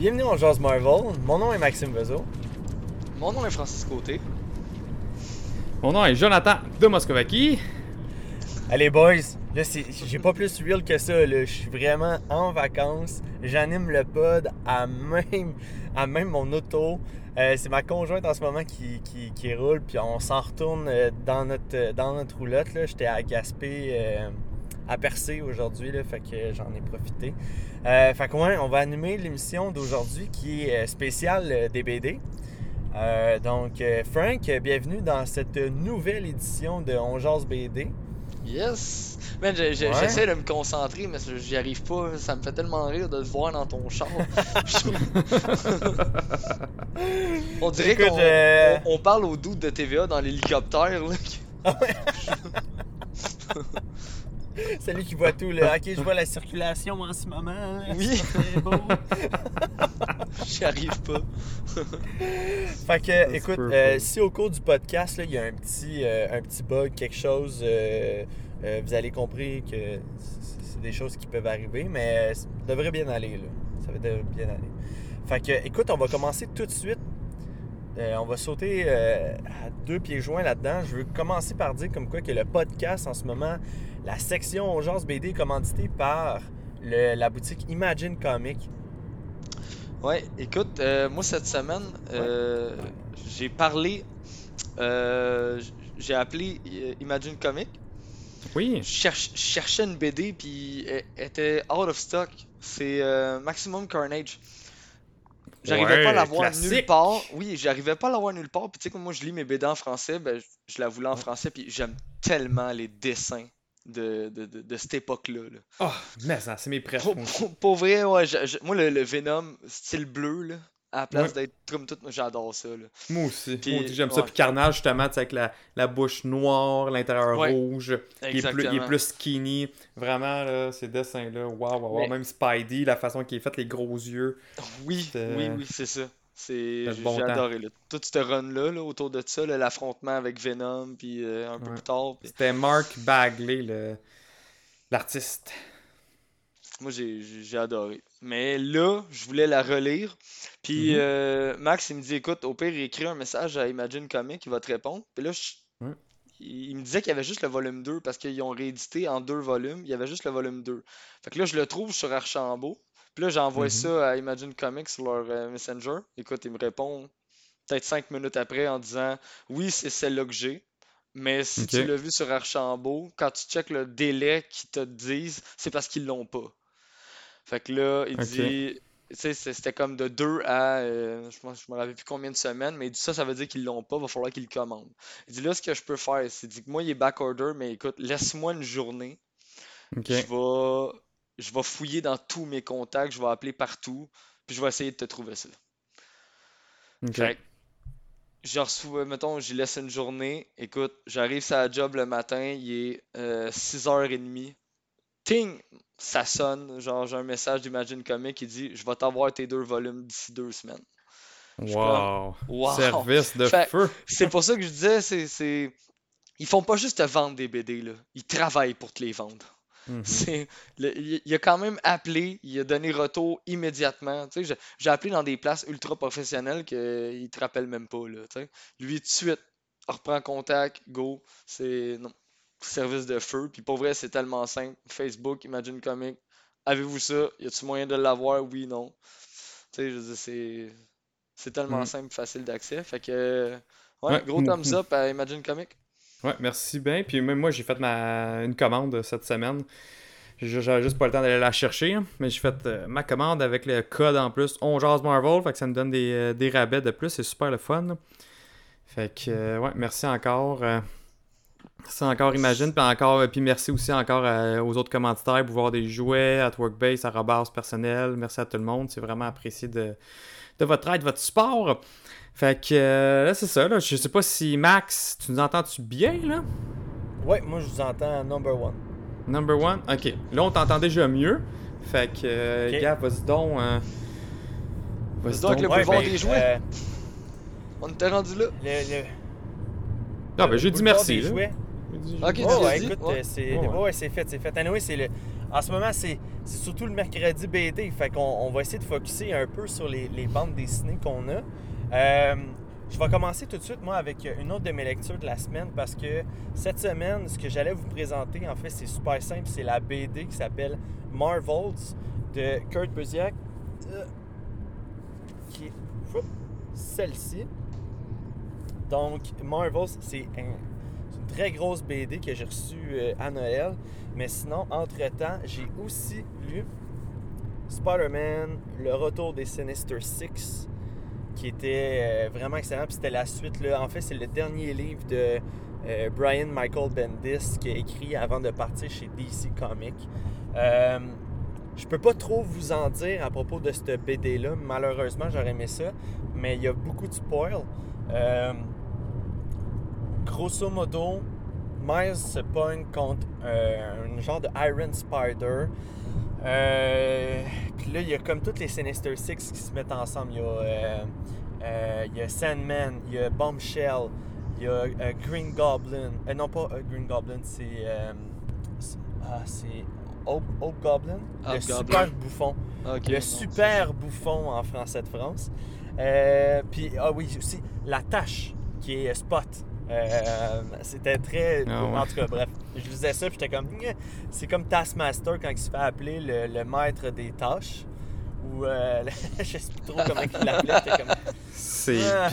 Bienvenue en Jazz Marvel. Mon nom est Maxime Vezo. Mon nom est Francis Côté. Mon nom est Jonathan de Moscovaki. Allez, boys, là, c'est- j'ai pas plus real que ça. là. Je suis vraiment en vacances. J'anime le pod à même, à même mon auto. Euh, c'est ma conjointe en ce moment qui, qui, qui roule, puis on s'en retourne euh, dans notre, dans notre roulotte. là. J'étais à Gaspé, euh, à Percé aujourd'hui, là, fait que j'en ai profité. Euh, fait que ouais, on va animer l'émission d'aujourd'hui qui est euh, spéciale euh, des BD. Euh, donc, Frank, bienvenue dans cette nouvelle édition de On Jase BD. Yes! Man, Ouais. j'essaie de me concentrer, mais j'y arrive pas. Ça me fait tellement rire de te voir dans ton char. on dirait qu'on euh, on, on parle au doute de TVA dans l'hélicoptère. là. C'est lui qui voit tout, là. Ok, je vois la circulation en ce moment. là. Oui. C'est beau. J'y arrive pas. fait que, écoute, euh, si au cours du podcast, il y a un petit, euh, un petit bug, quelque chose, euh, vous allez compris que c'est c'est des choses qui peuvent arriver, mais ça devrait bien aller, là. Ça devrait bien aller. Fait que, écoute, on va commencer tout de suite. Euh, on va sauter euh, à deux pieds joints là-dedans. Je veux commencer par dire comme quoi que le podcast en ce moment, la section Urgence BD est commanditée par le- la boutique Imagine Comics. Ouais, écoute, euh, moi cette semaine, euh, j'ai parlé. euh, j'ai appelé Imagine Comics. Oui. Je cherchais une BD puis elle était out of stock. C'est euh, Maximum Carnage. J'arrivais Ouais, pas à la voir classique. nulle part. Oui, j'arrivais pas à la voir nulle part. Puis tu sais, comme moi je lis mes BD en français, ben, je, je la voulais en français. Puis j'aime tellement les dessins de, de, de, de cette époque-là. là. Oh, mais ça, c'est mes préfs. Pour, pour- pour vrai, ouais, je- je- moi le, le Venom, style bleu, là, à la place Ouais. d'être comme tout, j'adore ça. Là. Moi aussi. Moi aussi, j'aime ça. Puis Carnage, justement, avec la, la bouche noire, l'intérieur Ouais. rouge. Il est, plus, il est plus skinny. Vraiment, là, ces dessins-là. Waouh, waouh, waouh. Mais- Même Spidey, la façon qu'il est fait, les gros yeux. Oui, oui, oui, c'est ça. C'est, j'ai bon adoré. Là. Tout ce run-là, là, autour de ça, l'affrontement avec Venom, puis euh, un peu plus tard. puis- C'était Mark Bagley, le... l'artiste. Moi, j'ai, adoré. Mais là, je voulais la relire. Puis Mhm. euh, Max, il me dit écoute, au pire, écris un message à Imagine Comics, il va te répondre. Puis là, je- Ouais. il, il me disait qu'il y avait juste le volume 2 parce qu'ils ont réédité en deux volumes. Il y avait juste le volume 2. Fait que là, je le trouve sur Archambault. Puis là, j'envoie Mhm. ça à Imagine Comics sur leur euh, Messenger. Écoute, il me répond peut-être cinq minutes après en disant oui, c'est celle-là que j'ai. Mais si tu l'as vu sur Archambault, quand tu checkes le délai qu'ils te disent, c'est parce qu'ils l'ont pas. Fait que là, il Ok. dit, tu sais, c'est- c'était comme de 2 à, euh, je je me rappelle plus combien de semaines, mais il dit ça, ça veut dire qu'ils l'ont pas, va falloir qu'ils le commandent. Il dit là, ce que je peux faire, c'est dit que moi, il est backorder, mais écoute, laisse-moi une journée, je vais, je vais fouiller dans tous mes contacts, je vais appeler partout, puis je vais essayer de te trouver ça. Ok. Fait que, je reçois, mettons, j'y laisse une journée. Écoute, j'arrive sur la job le matin, il est euh, 6h30. Ting! Ça sonne. Genre, j'ai un message d'Imagine Comics qui dit Je vais t'avoir tes deux volumes d'ici deux semaines. Wow. Wow! Service de Fait- feu. C'est pour ça que je disais, c'est, c'est... Ils font pas juste te vendre des BD, là. Ils travaillent pour te les vendre. Mhm. Le- il, a quand même appelé, il a donné retour immédiatement. Tu sais, j'ai- appelé dans des places ultra professionnelles qu'il te rappelle même pas. Là, tu sais. Lui, tout de suite, reprend contact, go. C'est non, service de feu. Puis pour vrai, c'est tellement simple. Facebook, Imagine Comics. Avez-vous ça? Y a-tu moyen de l'avoir? Oui, non. Tu sais, c'est, c'est tellement Mm. simple, facile d'accès. Fait que, ouais, Ouais, gros mm, thumbs up à Imagine Comics. Ouais, merci bien. Puis même moi, j'ai fait ma... une commande cette semaine. J'avais juste pas le temps d'aller la chercher, hein, mais j'ai fait euh, ma commande avec le code en plus. On jase Marvel, fait que ça me donne des, euh, des rabais de plus, c'est super le fun. Fait que, euh, ouais, merci encore. merci encore, Imagine, puis encore, puis merci aussi encore aux autres commanditaires pour voir des jouets, à Workbase, à Robars personnel. Merci à tout le monde, c'est vraiment apprécié de, de votre aide, votre support. Fait que, euh, là, c'est ça, là. Je sais pas si Max, tu nous entends-tu bien, là? Ouais, moi je vous entends number one. Number one? Ok. Là, on t'entend déjà mieux. Fait que, euh. Gab, vas-y donc. euh, Vas-y donc, le Ouais, ben, des jouets. euh, On était rendu là. le, le- Non, ben, le j'ai dit merci. des là. jouets. J'ai dit- Ok, ouais, dit, écoute, ouais. euh, c'est Ouais, ouais, ouais. ouais, c'est fait, c'est fait. Anyway, c'est le en ce moment, c'est c'est surtout le mercredi BD, fait qu'on on va essayer de focuser un peu sur les, les bandes dessinées qu'on a. Euh, je vais commencer tout de suite, moi, avec une autre de mes lectures de la semaine parce que cette semaine, ce que j'allais vous présenter, en fait, c'est super simple. C'est la BD qui s'appelle Marvels de Kurt Busiek, euh, qui est celle-ci. Donc, Marvels, c'est une très grosse BD que j'ai reçue euh, à Noël. Mais sinon, entre-temps, j'ai aussi lu Spider-Man, Le Retour des Sinister Six, qui était euh, vraiment excellent. Puis c'était la suite, là. En fait, c'est le dernier livre de euh, Brian Michael Bendis qui a écrit avant de partir chez DC Comics. Euh, je peux pas trop vous en dire à propos de cette BD-là. Malheureusement, j'aurais aimé ça. Mais il y a beaucoup de spoil. Euh, grosso modo, Miles se pogne contre un genre de Iron Spider. Euh, Puis là, il y a comme toutes les Sinister Six qui se mettent ensemble. Il y a, euh, euh, il y a Sandman, il y a Bombshell, il y a Green Goblin. Non, pas Green Goblin, c'est. ah, c'est. Hope, Hope Goblin? le super bouffon. Le non, super bouffon en français de France. Puis, ah oui, aussi, la tâche qui est Spot. Euh, c'était très. Ah ouais. En tout cas, bref, je lisais ça, puis j'étais comme. C'est comme Taskmaster quand il se fait appeler le, le maître des tâches. Ou. Euh, je sais plus trop comment il l'appelait. J'étais comme. C'est. Ah.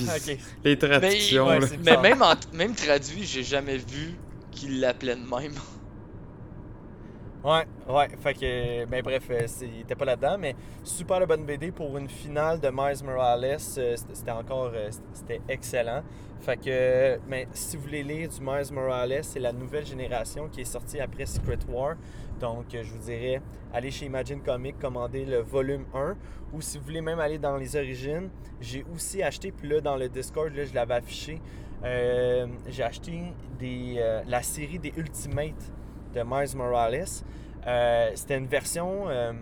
Les traductions, ouais, c'est- Mais même, en- même traduit, j'ai jamais vu qu'il l'appelait de même. Ouais, ouais, fait que, ben bref, euh, il était pas là-dedans, mais super de bonne BD pour une finale de Miles Morales, euh, c'était encore, euh, c'était- excellent. Fait que, mais si vous voulez lire du Miles Morales, c'est la nouvelle génération qui est sortie après Secret War, donc je vous dirais, allez chez Imagine Comics, commandez le volume 1, ou si vous voulez même aller dans les origines, j'ai aussi acheté, puis là dans le Discord, là, je l'avais affiché, j'ai acheté la série des Ultimates de Miles Morales. Euh, C'était une version. euh,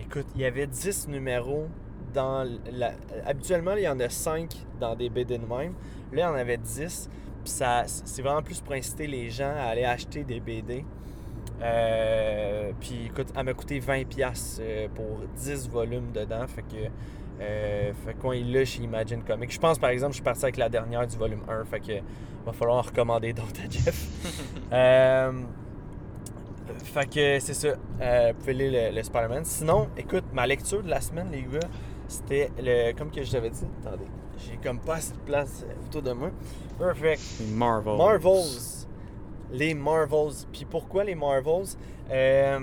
écoute, il y avait 10 numéros dans. La, habituellement, il y en a 5 dans des BD de même. Là, il y en avait 10. Puis ça, c'est vraiment plus pour inciter les gens à aller acheter des BD. Euh, puis écoute, elle m'a coûté 20$ euh, pour 10 volumes dedans. Fait que. Euh, fait qu'on est là chez Imagine Comics. Je pense par exemple, je suis parti avec la dernière du volume 1. Fait que va falloir en recommander d'autres à Jeff. Euh, fait que c'est ça. Euh, vous pouvez lire le, le Spider-Man. Sinon, écoute, ma lecture de la semaine, les gars, c'était le. Comme que je l'avais dit. Attendez, j'ai comme pas assez de place autour de moi. Perfect. Marvel. Marvels. Les Marvels. Puis pourquoi les Marvels? Euh,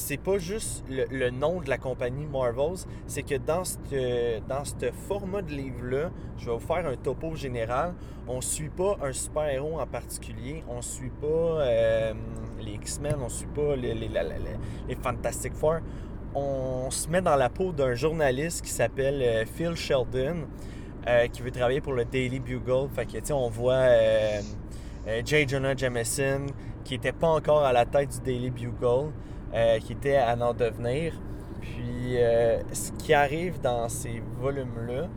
C'est pas juste le, nom de la compagnie Marvels, c'est que dans ce dans format de livre-là, je vais vous faire un topo général. On suit pas un super-héros en particulier, on suit pas euh, les X-Men, on suit pas les, Fantastic Four. On se met dans la peau d'un journaliste qui s'appelle euh, Phil Sheldon, euh, qui veut travailler pour le Daily Bugle. Fait que, on voit euh, J. Jonah Jameson, qui était pas encore à la tête du Daily Bugle, euh, qui était à en devenir. Puis, euh, ce qui arrive dans ces volumes-là,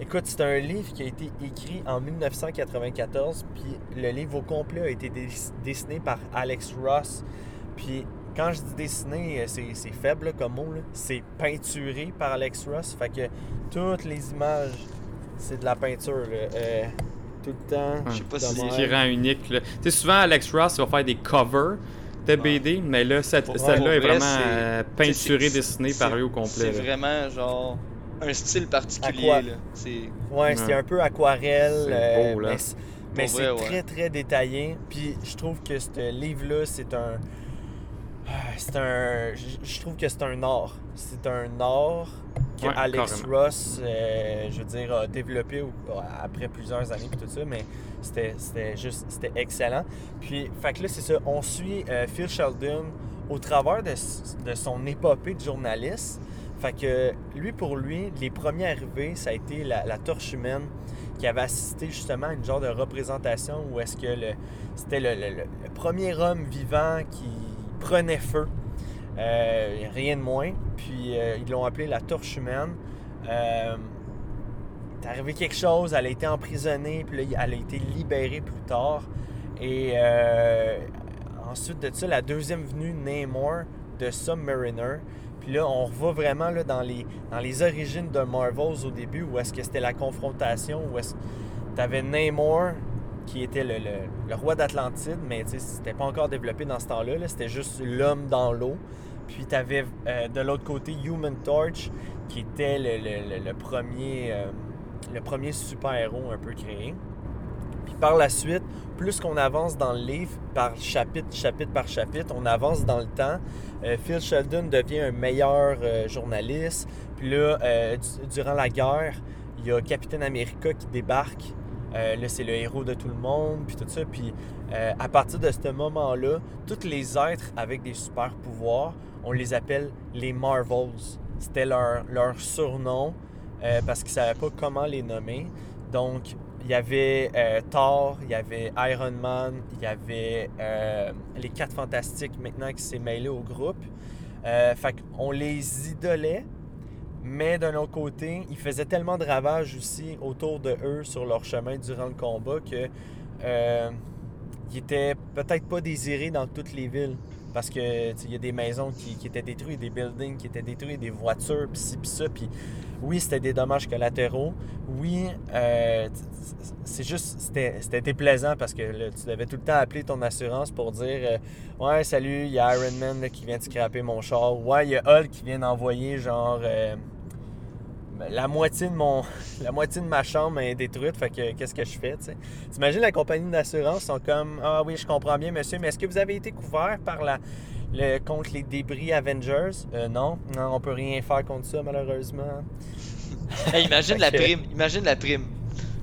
écoute, c'est un livre qui a été écrit en 1994, puis le livre au complet a été dessiné par Alex Ross. Puis, quand je dis dessiné, euh, c'est c'est faible comme mot, c'est peinturé par Alex Ross. Fait que toutes les images, c'est de la peinture. là. Euh, tout le temps. Je sais pas si C'est qui rend unique. Tu sais, souvent, Alex Ross il va faire des covers de BD, mais là, cette- celle-là est vrai, vraiment c'est- euh, peinturée, dessinée par lui au complet. C'est vraiment genre un style particulier. Aqua- là. C'est Ouais, c'est un peu aquarelle. C'est euh, beau, là. Mais, c'est- mais Pour c'est vrai, ouais. très, très détaillé. Puis je trouve que ce livre-là, c'est un. Ah, C'est un. Je je trouve que c'est un art. C'est un art que Ouais, Alex carrément. Ross, euh, je veux dire, a développé après plusieurs années et tout ça, mais c'était juste, c'était excellent. Puis, fait que là, c'est ça, on suit euh, Phil Sheldon au travers de, son épopée de journaliste. Fait que lui, pour lui, les premiers arrivés, ça a été la, la torche humaine qui avait assisté justement à une genre de représentation où est-ce que c'était le, le- le- le premier homme vivant qui prenait feu. Euh, rien de moins. Puis euh, ils l'ont appelé la torche humaine. Euh, arrivé quelque chose, elle a été emprisonnée, puis là, elle a été libérée plus tard. Et euh, ensuite de ça, la deuxième venue, Namor, de Submariner. Puis là, on revoit vraiment là, dans, les, dans les origines de Marvels au début, où est-ce que c'était la confrontation, où est-ce que tu avais Namor, qui était le, le- roi d'Atlantide, mais c'était pas encore développé dans ce temps-là, là, c'était juste l'homme dans l'eau. Puis tu avais de l'autre côté Human Torch, qui était le, le- premier, euh, premier super-héros un peu créé. Puis par la suite, plus qu'on avance dans le livre, par chapitre, chapitre par chapitre, on avance dans le temps. Euh, Phil Sheldon devient un meilleur euh, journaliste. Puis là, euh, du- durant la guerre, il y a Capitaine America qui débarque. Euh, là, c'est le héros de tout le monde, puis tout ça. Puis euh, à partir de ce moment-là, tous les êtres avec des super pouvoirs, on les appelle les Marvels. C'était leur, surnom euh, parce qu'ils ne savaient pas comment les nommer. Donc, il y avait Thor, il y avait Iron Man, il y avait les Quatre Fantastiques maintenant qui s'est mêlé au groupe. Fait qu'on les idolait, mais d'un autre côté, ils faisaient tellement de ravages aussi autour de eux sur leur chemin durant le combat que euh, ils étaient peut-être pas désirés dans toutes les villes. Parce que il y a des maisons qui, qui étaient détruites, des buildings qui étaient détruits, des voitures, pis ci, pis ça. Puis oui, c'était des dommages collatéraux. Oui, euh, c'est juste, c'était déplaisant parce que là, tu devais tout le temps appeler ton assurance pour dire euh, Ouais, salut, il y a Iron Man là, qui vient de scraper mon char. Ouais, il y a Hulk qui vient d'envoyer genre. La moitié de mon la moitié de ma chambre est détruite fait que qu'est-ce que je fais tu t'imagines la compagnie d'assurance sont comme ah oui je comprends bien monsieur mais est-ce que vous avez été couvert par la le, contre les débris Avengers Euh, non non on peut rien faire contre ça malheureusement Hey, imagine la que- prime, imagine la prime.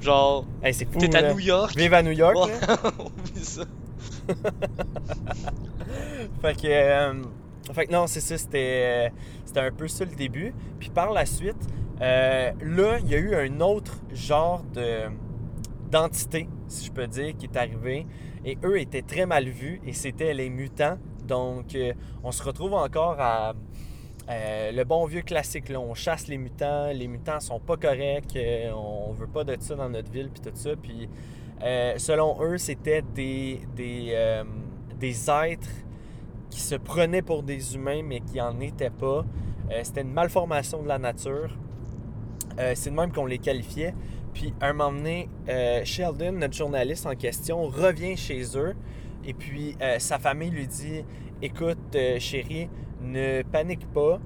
Genre, Hey, c'est fou t'es à là. New York. vive à New York là. oublie ça. fait que euh, fait non c'est ça c'était c'était un peu ça le début. Puis par la suite euh, là il y a eu un autre genre de d'entité si je peux dire qui est arrivé. Et eux étaient très mal vus et c'était les mutants. Donc euh, on se retrouve encore à euh, le bon vieux classique là. On chasse les mutants. Les mutants sont pas corrects. Euh, on veut pas de ça dans notre ville puis tout ça. Puis euh, selon eux c'était des des, euh, des êtres qui se prenaient pour des humains mais qui en étaient pas. Euh, c'était une malformation de la nature. Euh, c'est de même qu'on les qualifiait. Puis à un moment donné, euh, Sheldon, notre journaliste en question, revient chez eux. Et puis sa famille lui dit Écoute, chérie, ne panique pas.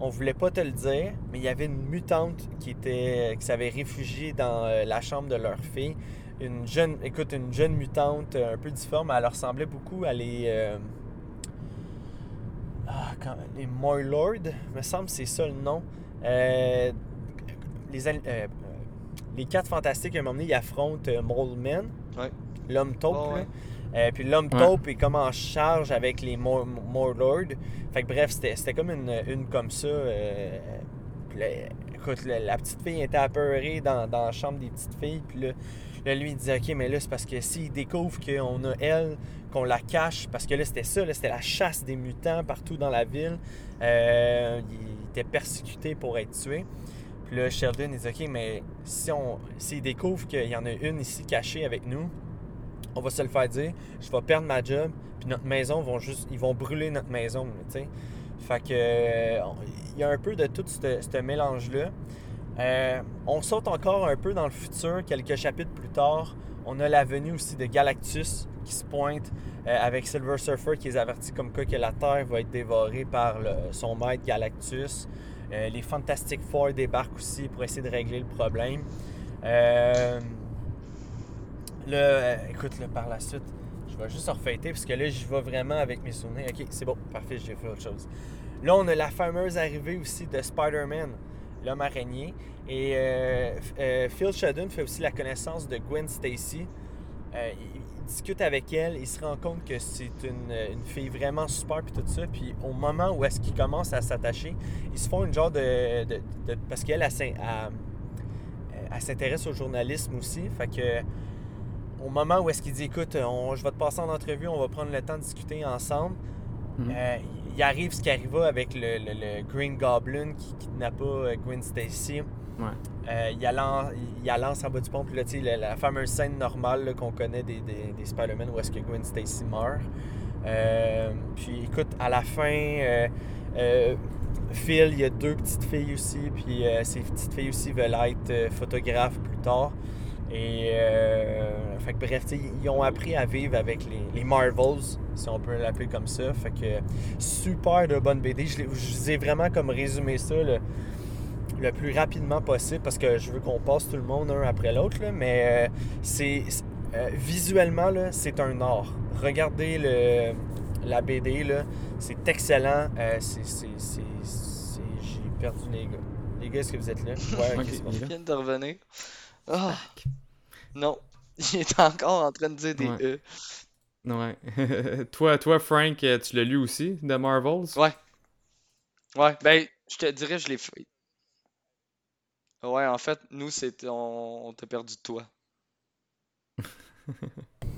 On voulait pas te le dire, mais il y avait une mutante qui, était, qui s'avait réfugiée dans la chambre de leur fille. Une jeune, écoute, une jeune mutante un peu difforme. Elle ressemblait beaucoup à les. Euh, ah, quand- les Moylord, me semble que c'est ça le nom. Euh, les, an- euh, les quatre fantastiques, à un moment donné, ils affrontent euh, Ouais. l'homme taupe. Ouais, ouais. Euh, puis l'homme Ouais. taupe est comme en charge avec les Mo- Morlord. Fait que bref, c'était c'était comme une, une comme ça. euh, là, écoute, la, la petite fille était apeurée dans, dans la chambre des petites filles. Puis là, là, lui, il disait Ok, mais là, c'est parce que s'il découvre qu'on a elle, qu'on la cache, parce que là, c'était ça, c'était la chasse des mutants partout dans la ville. Euh, il était persécuté pour être tué. Puis là, Sheldon, il dit Ok, mais si on s'il découvre qu'il y en a une ici cachée avec nous, on va se le faire dire, je vais perdre ma job, puis notre maison vont juste, ils vont brûler notre maison, sais. Fait que, euh, il y a un peu de tout ce ce mélange-là. Euh, on saute encore un peu dans le futur, quelques chapitres plus tard. On a la venue aussi de Galactus qui se pointe euh, avec Silver Surfer qui les avertit comme quoi que la Terre va être dévorée par le- son maître Galactus. Euh, les Fantastic Four débarquent aussi pour essayer de régler le problème. Euh, écoute, par la suite, je vais juste refaiter parce que là, j'y vais vraiment avec mes souvenirs. Ok, c'est bon, parfait, j'ai fait autre chose. Là, on a la fameuse arrivée aussi de Spider-Man, l'homme araignée. Et euh, euh, Phil Shadden fait aussi la connaissance de Gwen Stacy. Euh, il, il discute avec elle, il se rend compte que c'est une, une fille vraiment super puis tout ça. Puis au moment où est-ce qu'ils commencent à s'attacher, ils se font une genre de... de- de- parce qu'elle, elle, s'in- elle- elle s'intéresse au journalisme aussi. Fait que au moment où est-ce qu'il dit écoute, on- je vais te passer en entrevue, on va prendre le temps de discuter ensemble. Mhm. euh, il arrive ce qui arriva avec le, le- le Green Goblin qui kidnappa euh, Gwen Stacy. Ouais. Euh, il, la lance, en bas du pont, puis là, tu sais, la, la fameuse scène normale qu'on connaît des, des, des Spider-Man où est-ce que Gwen Stacy meurt. Euh, puis écoute, à la fin, euh, Phil, il y a deux petites filles aussi, puis ces petites filles aussi veulent être photographes plus tard. Et euh, fait que bref, tu sais, ils ont appris à vivre avec les, les Marvels, si on peut l'appeler comme ça. Fait que super de bonne BD. Je, vous ai vraiment comme résumé ça le, le plus rapidement possible parce que je veux qu'on passe tout le monde un après l'autre. là, Mais euh, c'est euh, visuellement là, c'est un art. Regardez le, la BD là, c'est excellent. Euh, c'est, c'est- c'est- c'est- J'ai perdu les gars. Les gars, est-ce que vous êtes là? Ouais, ok, Ok, c'est bon. il est Il là. vient de revenir. Ah! Non. Il est encore en train de dire des Ouais. E. Ouais. toi, toi, Frank, euh, tu l'as lu aussi, de Marvels? Ouais. Ouais, ben, je te dirais, je l'ai fait. Ouais, en fait, nous, c'est on, on t'a perdu de toi.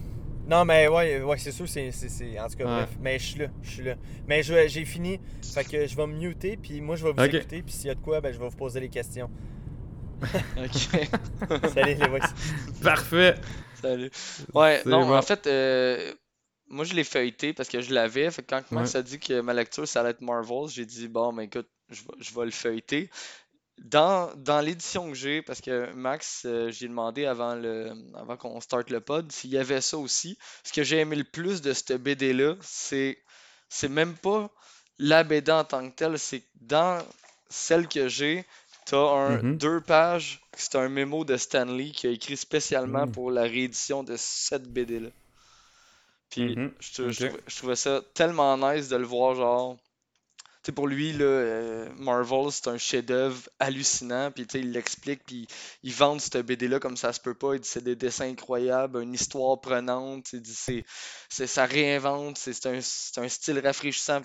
Non, mais ouais, ouais c'est sûr, c'est, c'est, c'est- En tout cas, Ouais. bref. Mais je suis là, je suis là. Mais j'ai fini. Fait que je vais me muter, puis moi, je vais vous écouter, puis s'il y a de quoi, ben, je vais vous poser les questions. Ok. Salut les boys. Parfait! Salut. Ouais, non, bon. en fait, euh, moi, je l'ai feuilleté parce que je l'avais. Fait que quand Max a dit que ma lecture, ça allait être Marvels, j'ai dit, bon, ben écoute, je vais, je vais le feuilleter. Dans, dans l'édition que j'ai, parce que Max, euh, j'ai demandé avant, le, avant qu'on starte le pod s'il y avait ça aussi. Ce que j'ai aimé le plus de cette BD-là, c'est c'est même pas la BD en tant que telle, c'est dans celle que j'ai, t'as un Mhm. deux pages, c'est un mémo de Stanley qui a écrit spécialement Mm. pour la réédition de cette BD-là. Puis Mhm. je, trouvais, je trouvais ça tellement nice de le voir, genre. Tu sais, pour lui, là, euh, Marvel, c'est un chef-d'œuvre hallucinant. Puis, tu sais, il l'explique. Puis, il vend cette BD-là comme ça se peut pas. Il dit c'est des dessins incroyables, une histoire prenante. Il dit c'est, ça réinvente. C'est, un, c'est un style rafraîchissant.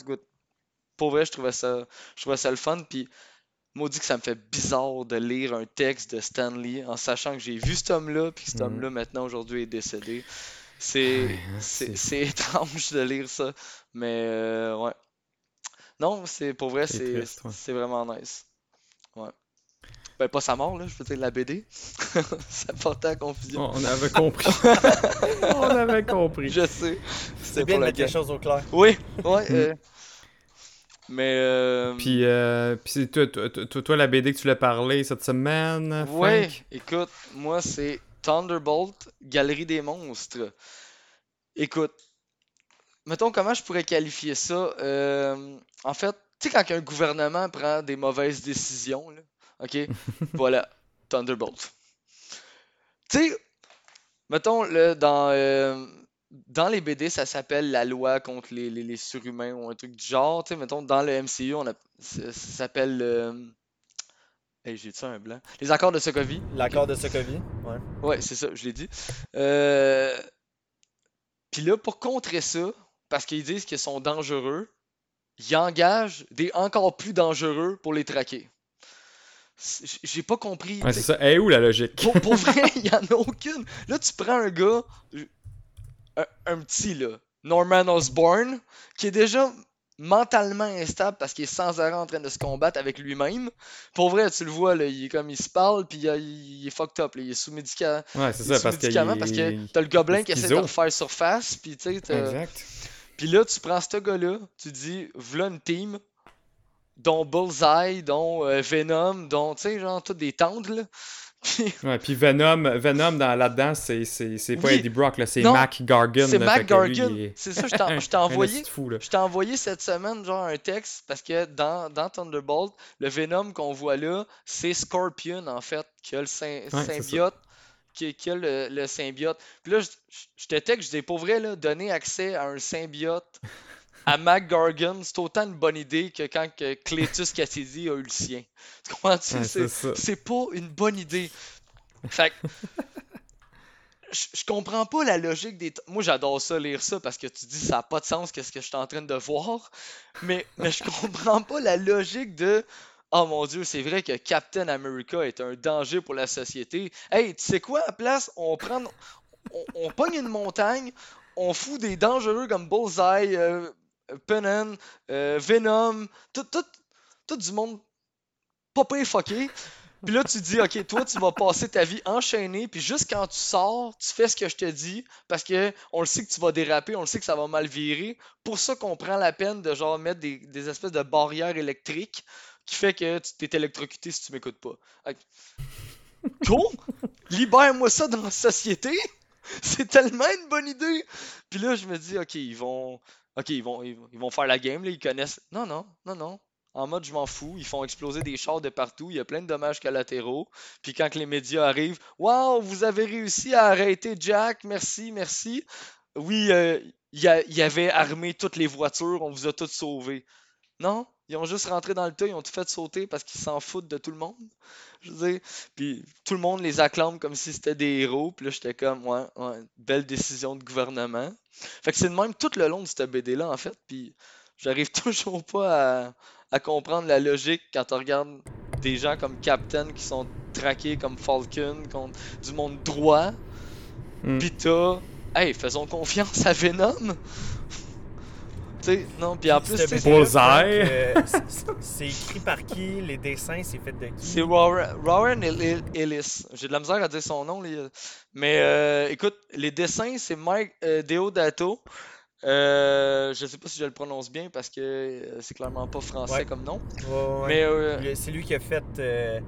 Pour vrai, je trouvais ça, je trouvais ça le fun. Puis, maudit que ça me fait bizarre de lire un texte de Stan Lee en sachant que j'ai vu cet homme-là. Puis, que cet Mhm. homme-là, maintenant, aujourd'hui, est décédé. C'est, hein, c'est, c'est- c'est étrange de lire ça. Mais, euh, ouais. Non, c'est pour vrai, C'est ouais. vraiment nice. Ouais. Ben, pas sa mort, là, je veux dire la BD. ça portait à confusion. On avait compris. On avait compris. Je sais. C'est C'était bien pour de mettre les choses au clair. Oui, ouais. Mm. euh, Mais, euh, Puis, euh, puis c'est toi, toi, toi, toi, la BD que tu l'as parlé cette semaine, Frank? ouais, écoute, moi, c'est Thunderbolt, Galerie des monstres. Écoute, mettons comment je pourrais qualifier ça. Euh, en fait, tu sais, quand un gouvernement prend des mauvaises décisions, là, ok, voilà, Thunderbolt. Tu sais, mettons, le, dans, euh, dans les BD, ça s'appelle la loi contre les, les, les surhumains ou un truc du genre. Tu sais, mettons, dans le MCU, on a, ça, ça s'appelle. euh, Hey, j'ai-tu un blanc? Les accords de Sokovie. L'accord de Sokovie. Ouais. Ouais, c'est ça, je l'ai dit. Euh... Puis là, pour contrer ça, parce qu'ils disent qu'ils sont dangereux, ils engagent des encore plus dangereux pour les traquer. J'ai pas compris. Ouais, c'est ça. Et où la logique? Pour, pour vrai, il n'y en a aucune. Là, tu prends un gars, un, un petit, là, Norman Osborn, qui est déjà mentalement instable parce qu'il est sans arrêt en train de se combattre avec lui-même. Pour vrai, tu le vois, là, il est comme, il se parle, puis il, il est fucked up, là, il est sous médicament. Ouais, c'est ça, parce que. médicaments parce que t'as le gobelin qui essaie de refaire surface, puis tu sais, Exact. puis là, tu prends ce gars-là, tu dis, voilà une team, dont Bullseye, dont euh, Venom, dont, tu sais, genre, toutes des tentes, là. Ouais, puis Venom, Venom dans, là-dedans, c'est, c'est, c'est pas Oui. Eddie Brock, là, c'est Mac Gargan. c'est Mac Gargan. est- C'est ça, je t'ai envoyé. fou. Je t'ai envoyé cette semaine, genre, un texte, parce que dans, dans Thunderbolt, le Venom qu'on voit là, c'est Scorpion, en fait, qui a le Ouais, symbiote qui, qui a le, le symbiote. Puis là, je, je, je te texte, je dis pour vrai, là, donner accès à un symbiote à Mac Gargan, c'est autant une bonne idée que quand que Cletus Cassidy a eu le sien. Tu comprends? Ouais, C'est pas une bonne idée. Fait que, je, comprends pas la logique des. Moi, j'adore ça, lire ça, parce que tu dis ça n'a pas de sens, qu'est-ce que je suis en train de voir? Mais, mais je comprends pas la logique de. Oh mon dieu, c'est vrai que Captain America est un danger pour la société. Hey, tu sais quoi, à la place, on prend. On, on pogne une montagne, on fout des dangereux comme Bullseye, euh, Pennon, euh, Venom, tout, tout, tout du monde pas pire fucké. Puis là, tu dis, OK, toi, tu vas passer ta vie enchaînée, puis juste quand tu sors, tu fais ce que je te dis, parce que on le sait que tu vas déraper, on le sait que ça va mal virer. Pour ça qu'on prend la peine de genre mettre des, des espèces de barrières électriques qui fait que tu t'es électrocuté si tu m'écoutes pas. Libère-moi ça dans la société! C'est tellement une bonne idée! Puis là, je me dis, OK, ils vont. OK, ils vont, faire la game, là, ils connaissent. Non, non, non, non. En mode, je m'en fous. Ils font exploser des chars de partout. Il y a plein de dommages collatéraux. Puis quand les médias arrivent, Waouh, vous avez réussi à arrêter Jack. Merci, merci. Oui, euh, il y avait armé toutes les voitures. On vous a toutes sauvés. Non, ils ont juste rentré dans le tas. Ils ont tout fait sauter parce qu'ils s'en foutent de tout le monde. Je veux dire. Puis tout le monde les acclame comme si c'était des héros. Puis là, j'étais comme, ouais, ouais, belle décision de gouvernement. Fait que c'est de même tout le long de cette BD-là, en fait. Puis j'arrive toujours pas à, à comprendre la logique quand tu regardes des gens comme Captain qui sont traqués comme Falcon contre du monde droit. Mm. Pis t'as, hey, faisons confiance à Venom. Sais, non, puis en plus, c'est- c'est écrit par qui? Les dessins, c'est fait de qui? C'est Warren, Warren El- El- Ellis. J'ai de la misère à dire son nom. les- Mais euh, écoute, les dessins, c'est Mike euh, Deodato. Euh, je sais pas si je le prononce bien parce que euh, c'est clairement pas français Ouais. comme nom. Ouais, ouais. Mais euh, C'est lui qui a fait. euh,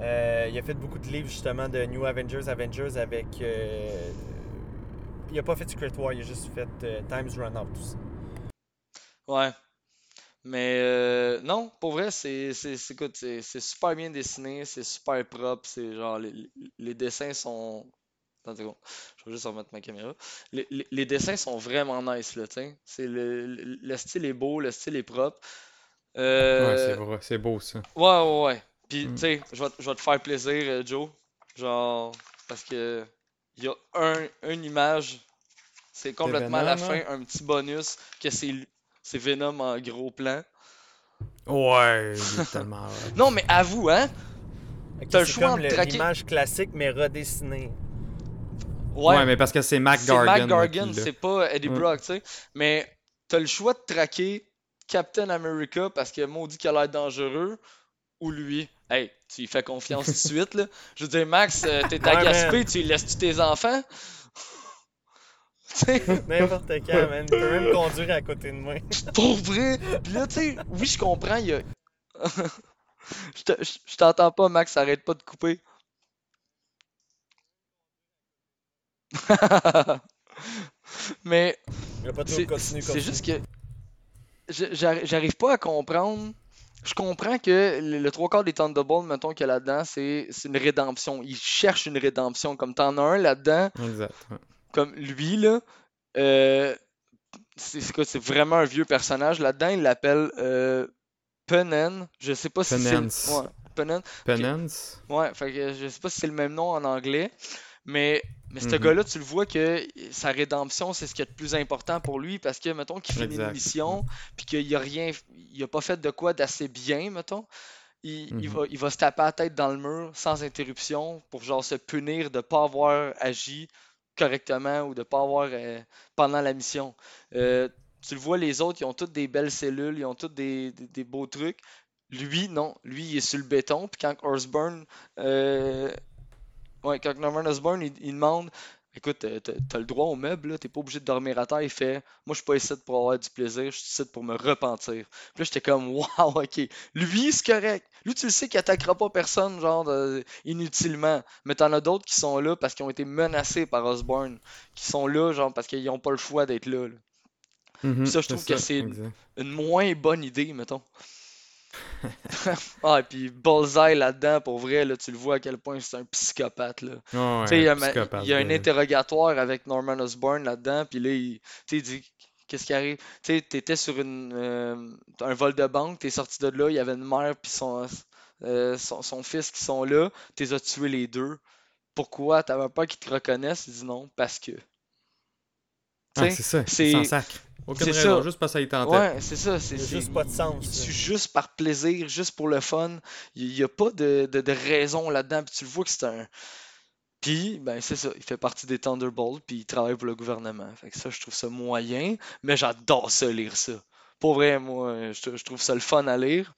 euh, il a fait beaucoup de livres justement de New Avengers, Avengers avec. euh, il a pas fait Secret War, il a juste fait euh, Times Run Out. aussi. Ouais. Mais euh, non, pour vrai, c'est c'est c'est- écoute, c'est c'est super bien dessiné, c'est super propre, c'est genre les, les- les dessins sont Attends une seconde, je vais juste remettre ma caméra. Les, les- les dessins sont vraiment nice là, tu sais. C'est le, le, le style est beau, le style est propre. Ouais, Euh, c'est vrai, c'est beau ça. Ouais, ouais, ouais. Puis, Mm. tu sais, je vais, te- je vais te faire plaisir, euh, Joe. Genre, parce que il y a un, une image, c'est complètement à la fin, un petit bonus, que c'est c'est Venom en gros plan. Ouais, il est tellement. Non, mais avoue, hein? Ok, T'as le c'est choix comme entre traquer- l'image classique mais redessinée. Ouais, mais parce que c'est Mac c'est Gargan. Mac là, Gargan, c'est pas Eddie Ouais. Brock, tu sais. Mais t'as le choix de traquer Captain America parce que maudit qu'il a l'air dangereux, ou lui. Hey, tu lui fais confiance tout de suite, là. Je veux dire, Max, euh, t'es à Ouais, Gaspé, man. tu laisses-tu tes enfants? N'importe quand, man. Il peut même conduire à côté de moi. pour vrai? Puis là, tu sais, oui, je comprends, il y a. Je te- je je t'entends pas, Max, arrête pas de couper. Mais Il a pas trop c'est juste que j'arrive pas à comprendre. Je comprends que le, le trois quarts des Thunderbolts, mettons qu'il y a là-dedans, c'est c'est une rédemption. Ils cherchent une rédemption. Comme t'en as un là-dedans, Exact. Comme lui, là, euh, c'est vraiment un vieux personnage. Là-dedans, il l'appelle euh, Penance. Je sais pas si c'est. Penance. Ouais, Penance. Penance. Ouais, fait que je sais pas si c'est le même nom en anglais, mais, mais ce Mhm. gars-là, tu le vois que sa rédemption, c'est ce qui est le plus important pour lui parce que, mettons, qu'il finit une mission, puis qu'il a rien, il a pas fait de quoi d'assez bien, mettons, il, il Mhm. va, il va se taper la tête dans le mur sans interruption pour genre se punir de pas avoir agi correctement ou de pas avoir euh, pendant la mission. Euh, tu le vois, les autres, ils ont toutes des belles cellules, ils ont tous des, beaux trucs. Lui, non. Lui, il est sur le béton. Puis quand euh, ouais, quand Norman Osborn, il demande Écoute, euh, t'as le droit au meuble, là, t'es pas obligé de dormir à terre. Il fait Moi, je suis pas ici pour avoir du plaisir, je suis ici pour me repentir. Puis là, j'étais comme Waouh, ok. Lui, c'est correct. Lui, tu le sais qu'il attaquera pas personne, genre, euh, inutilement. Mais t'en as d'autres qui sont là parce qu'ils ont été menacés par Osborne. Qui sont là, genre, parce qu'ils ont pas le choix d'être là, là. Mhm, ça, je trouve que c'est-. Une moins bonne idée, mettons. ah, et puis Bullseye là-dedans, pour vrai, là, tu le vois à quel point c'est un psychopathe. Là. Ouais, il y a, un ma- psychopathe il y a un de- interrogatoire avec Norman Osborn là-dedans, puis là, il, il dit qu'est-ce qui arrive? Tu sais, t'étais sur une, euh, un vol de banque, t'es sorti de là, il y avait une mère puis son, euh, son, son fils qui sont là, t'es as tué les deux. Pourquoi? T'avais peur qu'ils te reconnaissent? Il dit non, parce que. Ah, c'est ça, c'est-. Aucune c'est raison, ça. juste parce que ça y tentait. Ouais, c'est ça. C'est Il y a c'est- juste pas de sens. tue juste par plaisir, juste pour le fun. Il n'y a pas de, de- de raison là-dedans. Puis tu le vois que c'est un. Puis, ben, c'est ça. Il fait partie des Thunderbolts, puis il travaille pour le gouvernement. Fait que ça, je trouve ça moyen, mais j'adore ça, lire ça. Pour vrai, moi, je, je trouve ça le fun à lire.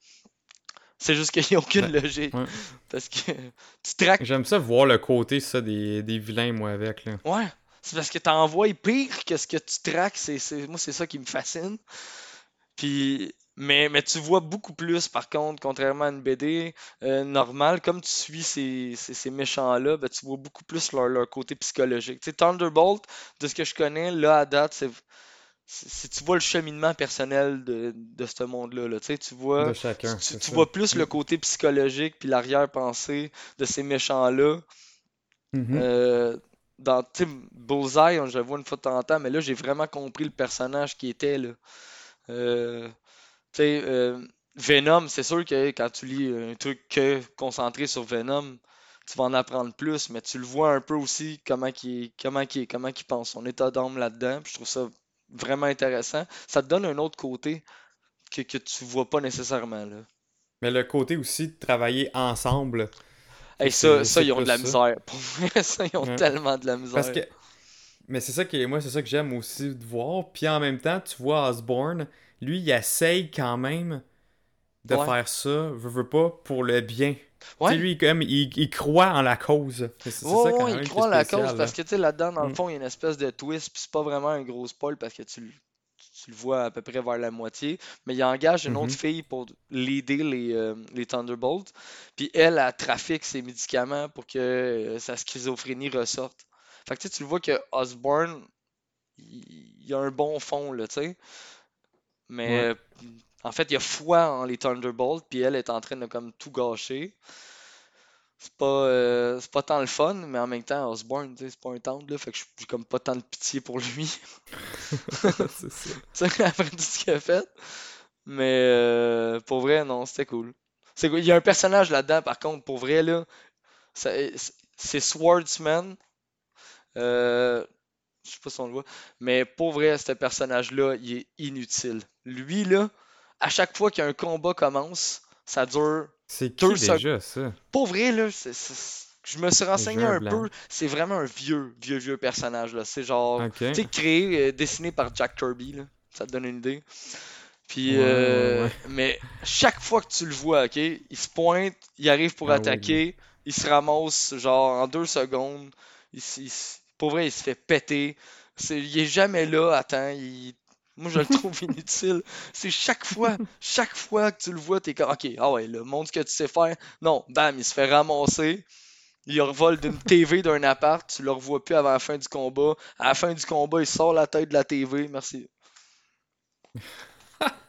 C'est juste qu'il n'y a aucune logique. ouais. Parce que tu traques. J'aime ça voir le côté ça des, des vilains, moi, avec. Là. Ouais. C'est parce que t'envoies pire que ce que tu traques. C'est, c'est- Moi, c'est ça qui me fascine. Puis, mais, mais tu vois beaucoup plus, par contre, contrairement à une BD euh, normale, comme tu suis ces, ces, ces méchants-là, ben, tu vois beaucoup plus leur, leur côté psychologique. Tu sais, Thunderbolt, de ce que je connais, là, à date, c'est. c'est- tu vois le cheminement personnel de, de ce monde-là. Là. Tu vois, de chacun. tu, vois plus le côté psychologique puis l'arrière-pensée de ces méchants-là. Mhm. Euh, dans Bullseye, on- je le vois une fois de temps en temps, mais là, j'ai vraiment compris le personnage qui était. Là. Euh, euh, Venom, c'est sûr que quand tu lis un truc que concentré sur Venom, tu vas en apprendre plus, mais tu le vois un peu aussi comment il comment comment pense, son état d'âme là-dedans. je trouve ça vraiment intéressant. Ça te donne un autre côté que, que tu vois pas nécessairement. Là. Mais le côté aussi de travailler ensemble. Hey, ça, ça, ils ont de la ça. misère. Pour vrai, ça, ils ont Ouais. tellement de la misère. Parce que. Mais c'est ça qui moi, c'est ça que j'aime aussi de voir. Puis en même temps, tu vois Osborne, lui, il essaye quand même de Ouais. faire ça, veut, veut pas, pour le bien. Ouais. Tu sais, lui, comme, il, il croit en la cause. C'est c'est Ouais, ça quand ouais, même il croit en la cause parce que tu sais, là-dedans, dans le Mm. fond, il y a une espèce de twist, puis c'est pas vraiment un gros spoil parce que tu, tu le vois à peu près vers la moitié. Mais il engage une autre Mhm. fille pour l'aider les, euh, les Thunderbolts. Puis elle, elle trafique ses médicaments pour que euh, sa schizophrénie ressorte. Fait que tu sais, tu le vois que Osborne, il, il a un bon fond, là, tu sais. Mais Ouais. euh, en fait, il a foi en les Thunderbolts, puis elle est en train de comme tout gâcher. C'est pas, euh, c'est pas tant le fun, mais en même temps, Osborne, c'est pas un tendre, là, fait que j'ai comme pas tant de pitié pour lui. c'est ça. après tout ce qu'il a fait. Mais euh, pour vrai, non, c'était cool. C'est. Il y a un personnage là-dedans, par contre, pour vrai, là, c'est Swordsman. Euh, je sais pas si on le voit. Mais pour vrai, ce personnage-là, il est inutile. Lui, là, à chaque fois qu'un combat commence, ça dure C'est qui déjà, ça? pour vrai, là, je me suis renseigné un peu. C'est vraiment un vieux, vieux, vieux personnage. là. C'est genre, Ok. tu sais, créé, euh, dessiné par Jack Kirby. Là. Ça te donne une idée. Puis, Ouais, euh, ouais, mais chaque fois que tu le vois, ok, il se pointe, il arrive pour Ah oui, attaquer, il se ramasse genre en deux secondes. Il, il pour vrai, il se fait péter. Il est jamais là à temps. il- Moi, je le trouve inutile. C'est chaque fois, chaque fois que tu le vois, t'es comme, ok, ah ouais, là, montre ce que tu sais faire. Non, bam, il se fait ramasser. Il revole d'une TV d'un appart, tu le revois plus avant la fin du combat. À la fin du combat, il sort la tête de la TV, merci.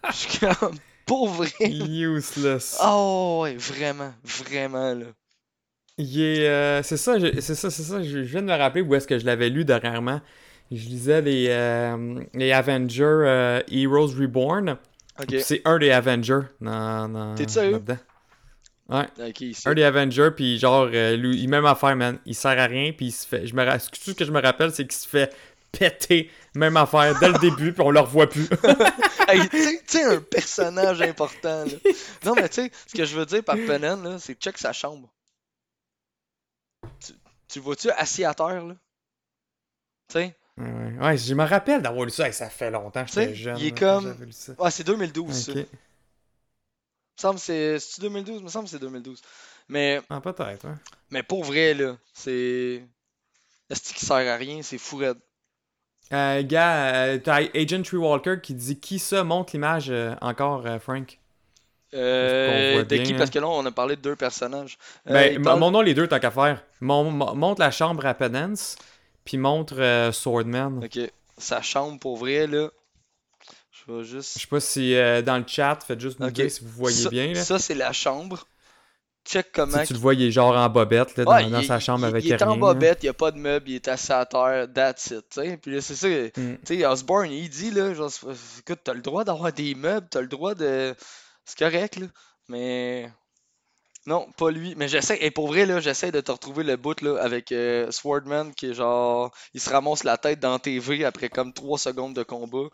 Je suis comme, pour vrai. Useless. Oh ouais, vraiment, vraiment là. Il est. euh, c'est ça, je- c'est ça, c'est ça. Je je viens de me rappeler où est-ce que je l'avais lu dernièrement. Je lisais les, euh, les Avengers euh, Heroes Reborn. C'est un des Avengers dans, dans, T'es sérieux? Ouais, un des Avengers, puis genre, euh, lui, il même affaire, man. Il sert à rien, puis il se fait. Je me, tout ce que je me rappelle, c'est qu'il se fait péter, même affaire, dès le début, puis on le revoit plus. Hey, tu sais- un personnage important là. Non, mais tu sais, ce que je veux dire par Penen, là, c'est check sa chambre. Tu, tu vois-tu assis à terre, là? Tu sais? Ouais, je me rappelle d'avoir lu ça. Hey, ça fait longtemps que j'étais jeune. il est comme-. Ah, c'est 2012, ça. Il me semble c'est. C'est 2012? Il me semble c'est 2012. Mais, Ah, peut-être, ouais. mais pour vrai, là, c'est. Est-ce qui sert à rien? C'est fou raide. Euh, gars, euh, t'as Agent Tree Walker qui dit qui ça montre l'image euh, encore, euh, Frank? Euh, de bien, qui? hein? Parce que là, on a parlé de deux personnages. Euh, Ben, il m- parle- montre les deux tant qu'à faire. Mon- mon- montre la chambre à Penance, puis montre euh, Swordman. Ok. Sa chambre, pour vrai, là. Je vais juste. Je sais pas si euh, dans le chat, faites juste nous Ok. dire si vous voyez ça, bien. Là. Ça, c'est la chambre. Check comment. Si tu le vois, il est genre en bobette là, dans, Ouais, dans il- sa chambre il- avec Il est rien. en bobette, il n'y a pas de meubles, il est assis à terre, that's it. t'sais. Puis là, c'est ça. Mm. Tu sais, Osborne, il dit, là, genre, écoute, t'as le droit d'avoir des meubles, t'as le droit de. C'est correct, là. Mais. Non, pas lui. Mais j'essaie, et pour vrai, là, j'essaie de te retrouver le bout, là, avec euh, Swordman, qui est genre. Il se ramasse la tête dans TV après comme 3 secondes de combat.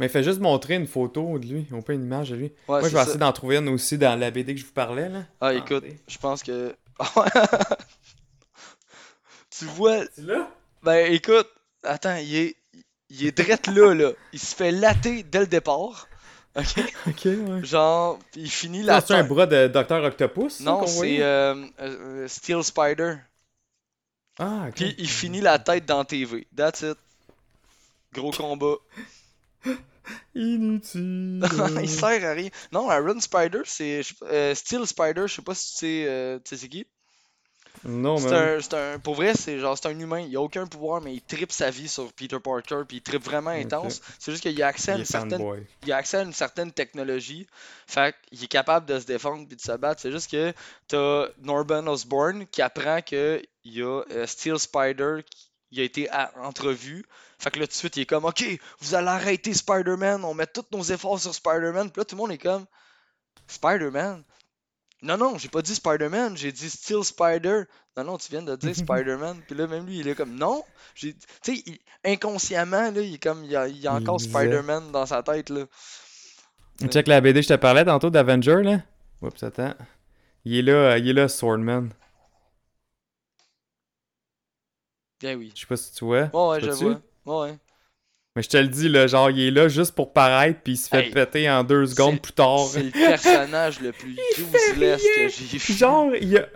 Mais fais juste montrer une photo de lui, on peut une image de lui. Ouais, Moi, je vais ça. essayer d'en trouver une aussi dans la BD que je vous parlais. Là. Ah, écoute, je pense que. tu vois. C'est là? Ben, écoute, attends, il est. Il est drette là, là. Il se fait latter dès le départ. Ok? Ok, ouais. Genre, il finit la. C'est un bras de Dr. Octopus? ça, Non, c'est euh, euh, euh, Steel Spider. Ah, ok. Puis il finit la tête dans TV. That's it. Gros combat. Inutile. il sert à rien. Non, Iron Spider, c'est. euh, Steel Spider, je sais pas si tu sais, euh, tu sais c'est qui? Non, mais. c'est un- pour vrai, c'est genre c'est un humain. Il a aucun pouvoir, mais il tripe sa vie sur Peter Parker, puis il tripe vraiment intense. C'est juste qu'il a accès à une certaine fanboy. il a accès à une certaine technologie. Fait qu'il est capable de se défendre puis de se battre. C'est juste que t'as Norman Osborn qui apprend que il y a euh, Steel Spider qui il a été entrevu. Fait que là, tout de suite, il est comme Ok, vous allez arrêter Spider-Man, on met tous nos efforts sur Spider-Man. Puis là, tout le monde est comme Spider-Man? Non, non, j'ai pas dit Spider-Man, j'ai dit Steel Spider. Non, non, tu viens de dire Spider-Man. Puis là, même lui, il est comme Non. Tu sais, inconsciemment, là, il est comme, il y a, il a encore. Spider-Man dans sa tête, là. Check la BD, je te parlais tantôt d'Avenger, là. Oups, attends. Il est là, euh, il est là, Swordman. Bien oui. Je sais pas si tu vois. Ouais, ouais, je vois. Ouais, ouais. Mais je te le dis, là, genre, il est là juste pour paraître, puis il se fait Hey, péter en deux secondes plus tard. C'est le personnage le plus useless que j'ai vu. Genre, il y a.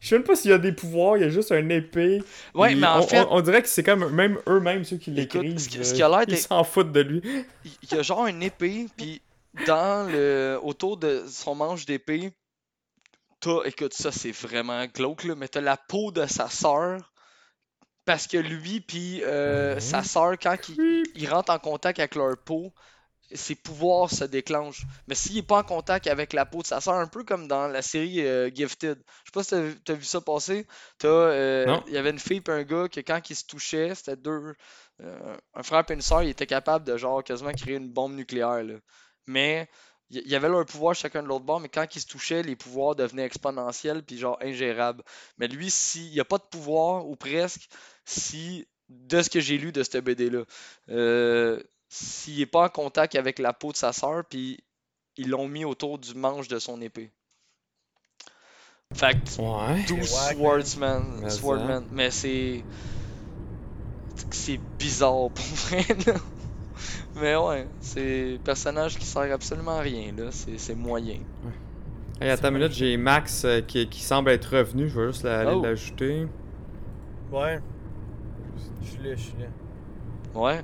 Je sais même pas s'il y a des pouvoirs, il y a juste un épée. Ouais, mais en on, fait, on, on dirait que c'est comme même eux-mêmes ceux qui l'écrivent. euh, Ils s'en foutent de lui. il il y a genre une épée, puis dans le autour de son manche d'épée, t'as, écoute, ça c'est vraiment glauque, là, mais t'as la peau de sa sœur. Parce que lui, puis euh, Mhm. sa sœur, quand ils il rentrent en contact avec leur peau, ses pouvoirs se déclenchent. Mais s'il est pas en contact avec la peau de sa sœur, un peu comme dans la série euh, Gifted. Je sais pas si t'as vu- t'as vu ça passer. T'as, euh. Il y avait une fille et un gars que quand ils se touchaient, c'était deux. euh, un frère et une sœur, ils étaient capables de genre quasiment créer une bombe nucléaire. là. Mais il y, y avait leur pouvoir chacun de l'autre bord, mais quand ils se touchaient, les pouvoirs devenaient exponentiels puis genre ingérables. Mais lui, s'il n'y a pas de pouvoir, ou presque, si, de ce que j'ai lu de cette BD-là, euh, s'il n'est pas en contact avec la peau de sa sœur, puis ils l'ont mis autour du manche de son épée. Fait que Ouais. tout wack, Swordsman, Mais ça. Swordman, mais c'est. C'est bizarre pour vrai, là. Mais ouais, c'est un personnage qui sert absolument à rien, là. C'est c'est moyen. Hey, attends une minute, j'ai Max euh, qui, qui semble être revenu. Je vais juste aller Oh. l'ajouter. Ouais. Je suis là, je suis là. Ouais.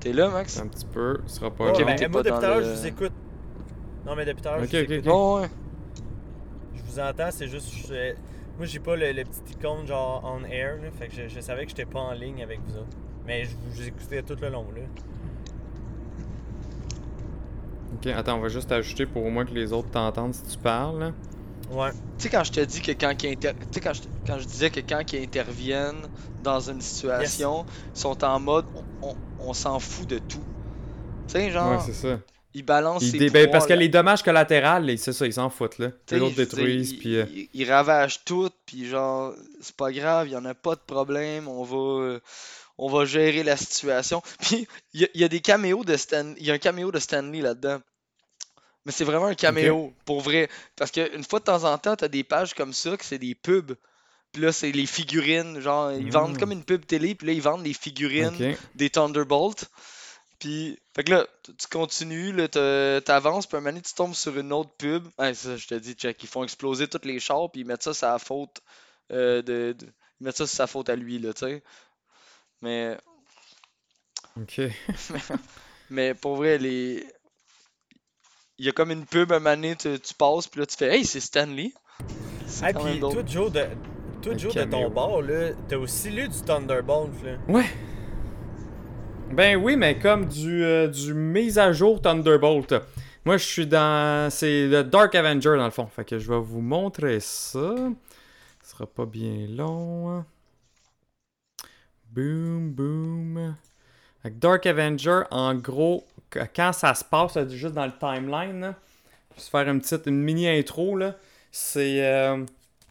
T'es là, Max? Un petit peu. Ce sera pas Ouais, Ok, mais ben, moi, pas depuis dans tout à l'heure, le- je vous écoute. Non, mais depuis tout à l'heure, je vous ok, écoute. ok. Oh, ouais. Je vous entends, c'est juste. je- Moi, j'ai pas le, le petit icône genre on air, là, fait que je, je savais que j'étais pas en ligne avec vous autres. Mais je vous je vous écoutais tout le long, là. Ok, attends, on va juste ajouter pour au moins que les autres t'entendent si tu parles. là. Ouais. Tu sais, quand je te dis que quand ils inter... tu sais, quand je... quand je disais que quand ils interviennent dans une situation, ils sont en mode on, on- on s'en fout de tout. Tu sais, genre, Ouais, c'est ça. ils balancent Ils ses ben, parce que les dommages collatéraux, les- c'est ça, ils s'en foutent là. Les autres détruisent, ils- puis. euh, ils, ils ravagent tout, puis genre, c'est pas grave, il y en a pas de problème, on va, euh, on va gérer la situation. Puis il y, a- il y a des caméos de Stan, il y a un caméo de Stanley là-dedans. Mais c'est vraiment un caméo, pour vrai. Parce que une fois de temps en temps, t'as des pages comme ça, que c'est des pubs. Puis là, c'est les figurines, genre, ils vendent Mm. comme une pub télé, puis là, ils vendent les figurines des Thunderbolts. Puis, fait que là, tu continues, t'avances, puis un moment donné, tu tombes sur une autre pub. Ouais, ça, je te dis, check, ils font exploser toutes les chars, puis ils mettent ça sur la faute euh, de, de- Ils mettent ça sa faute à lui, là, tu sais. Mais, Ok. mais pour vrai, les... Il y a comme une pub, un moment donné, tu, tu passes, puis là, tu fais « Hey, c'est Stanley! » Ah, puis toi, Joe, de, toi, Un Joe, de ton bord, là, t'as aussi lu du Thunderbolt, là. Ouais. Ben oui, mais comme du, euh, du mise à jour Thunderbolt. Moi, je suis dans. C'est le Dark Avenger dans le fond. Fait que je vais vous montrer ça. Ce sera pas bien long. Boom, boom. Dark Avenger, en gros, qu- quand ça se passe, juste dans le timeline, je vais faire une petite mini intro. C'est euh,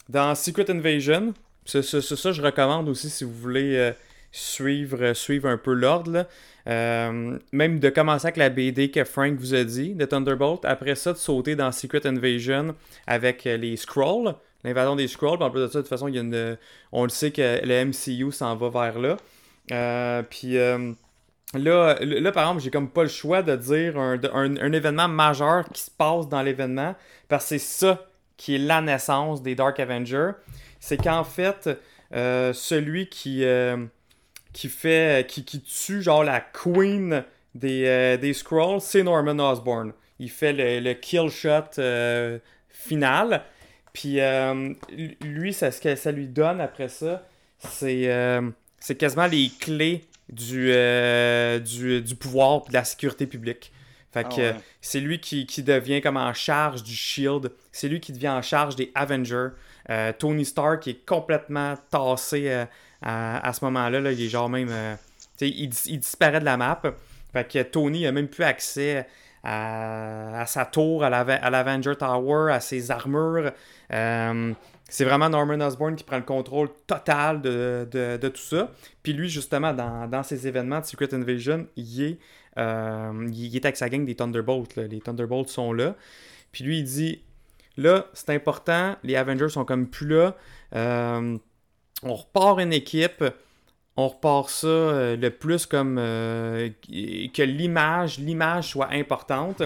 dans Secret Invasion. C'est ça, je recommande aussi si vous voulez euh, suivre, euh, suivre un peu l'ordre. même de commencer avec la BD que Frank vous a dit, de Thunderbolt. Après ça, de sauter dans Secret Invasion avec les Scrolls, l'invasion des Scrolls. Puis En plus de ça, de toute façon, il y a une, on le sait que le MCU s'en va vers là. Euh, puis euh, là, là, par exemple, j'ai comme pas le choix de dire un, événement majeur qui se passe dans l'événement, parce que c'est ça qui est la naissance des Dark Avengers. C'est qu'en fait, euh, celui qui, fait qui, tue genre la queen des, des Scrolls, c'est Norman Osborn. Il fait le, kill shot final. Puis euh, lui, ça, ce que ça lui donne après ça, c'est euh, quasiment les clés du, euh, du, du pouvoir et de la sécurité publique. Fait Ah ouais. c'est lui qui, qui devient comme en charge du Shield. C'est lui qui devient en charge des Avengers. Tony Stark est complètement tassé à, à ce moment-là. là. Il est genre même. il, dis- il disparaît de la map. Fait que Tony a même plus accès à, sa tour, à l'Ave- à l'Avenger Tower, à ses armures. Euh, c'est vraiment Norman Osborn qui prend le contrôle total de, de- tout ça. Puis lui, justement, dans, dans ces événements de Secret Invasion, il est, euh, il est avec sa gang des Thunderbolts. Les Thunderbolts sont là. Puis lui, il dit là, c'est important, les Avengers sont comme plus là. Euh, on repart une équipe, on repart ça euh, le plus comme euh, que l'image, l'image soit importante.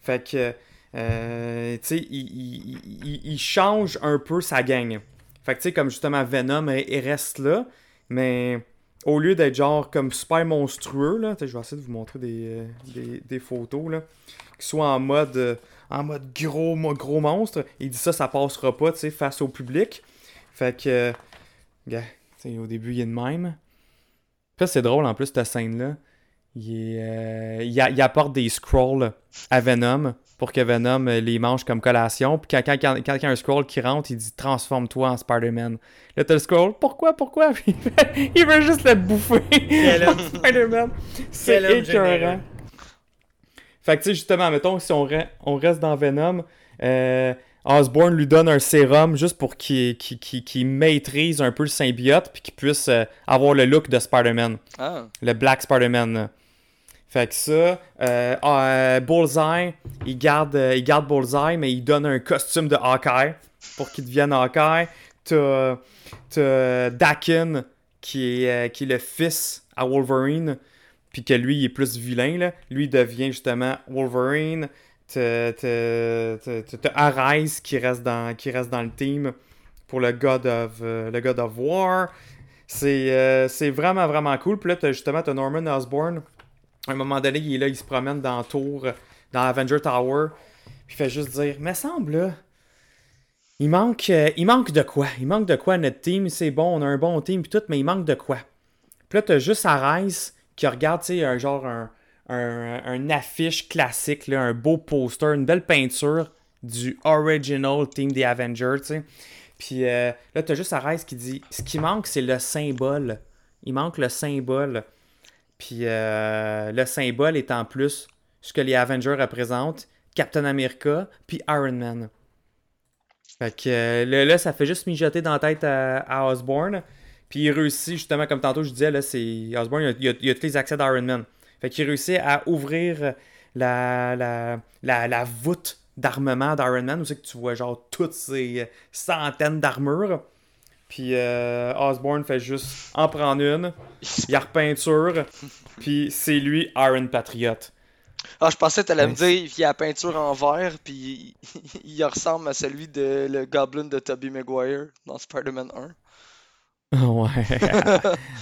Fait que, euh, tu sais, il, il- change un peu sa gang. Fait que, tu sais, comme justement Venom, il reste là, mais au lieu d'être genre comme super monstrueux, là, je vais essayer de vous montrer des, des, photos, là, qui soient en mode, en mode gros, gros monstre. Il dit ça, ça passera pas, tu sais, face au public. Fait que, au début, il est de même. Puis c'est drôle, en plus, cette scène-là. Il, euh, il, apporte des scrolls à Venom pour que Venom euh, les mange comme collation. Puis quand, quand, quand- quand il y a un scroll qui rentre, il dit Transforme-toi en Spider-Man. Là, t'as le scroll Pourquoi Pourquoi? Puis il veut juste le bouffer. Spider-Man. C'est écœurant. Fait que, tu sais, justement, mettons, si on, re- on reste dans Venom, euh, Osborn lui donne un sérum juste pour qu'il maîtrise un peu le symbiote puis qu'il puisse euh, avoir le look de Spider-Man. Ah, Le Black Spider-Man. Fait que ça, euh, euh, Bullseye, il garde, euh, il garde Bullseye, mais il donne un costume de Hawkeye pour qu'il devienne Hawkeye. T'as Dakin, qui est, qui est le fils à Wolverine, puis que lui, il est plus vilain. Là. Lui, il devient justement Wolverine. T'as Arise qui reste, dans, qui reste dans le team pour le God of, euh, le God of War. C'est euh, c'est vraiment, vraiment cool. Puis là, t'as justement, t'as Norman Osborn. À un moment donné, il est là, il se promène dans la tour, dans Avenger Tower. Puis il fait juste dire, mais semble là, il manque, euh, il manque de quoi? Il manque de quoi notre team? C'est bon, on a un bon team puis tout, mais il manque de quoi? Puis là, t'as juste Arise qui regarde, tu sais, un genre un, un, affiche classique, là, un beau poster, une belle peinture du original team des Avengers, tu sais. Puis euh, là, t'as juste Arise qui dit ce qui manque, c'est le symbole. Il manque le symbole. Puis euh, le symbole est en plus ce que les Avengers représentent Captain America, puis Iron Man. Fait que euh, là, là, ça fait juste mijoter dans la tête à, à Osborn. Puis il réussit, justement, comme tantôt je disais, là, c'est Osborn, il a, il il a tous les accès d'Iron Man. Fait qu'il réussit à ouvrir la, la, la, la voûte d'armement d'Iron Man, où c'est que tu vois genre toutes ces centaines d'armures. Puis euh, Osborn fait juste en prendre une, il a repeinture, puis c'est lui Iron Patriot. Ah, je pensais que t'allais me Ouais. dire qu'il y a la peinture en vert, puis il, il ressemble à celui de le Goblin de Tobey Maguire dans Spider-Man 1. ouais.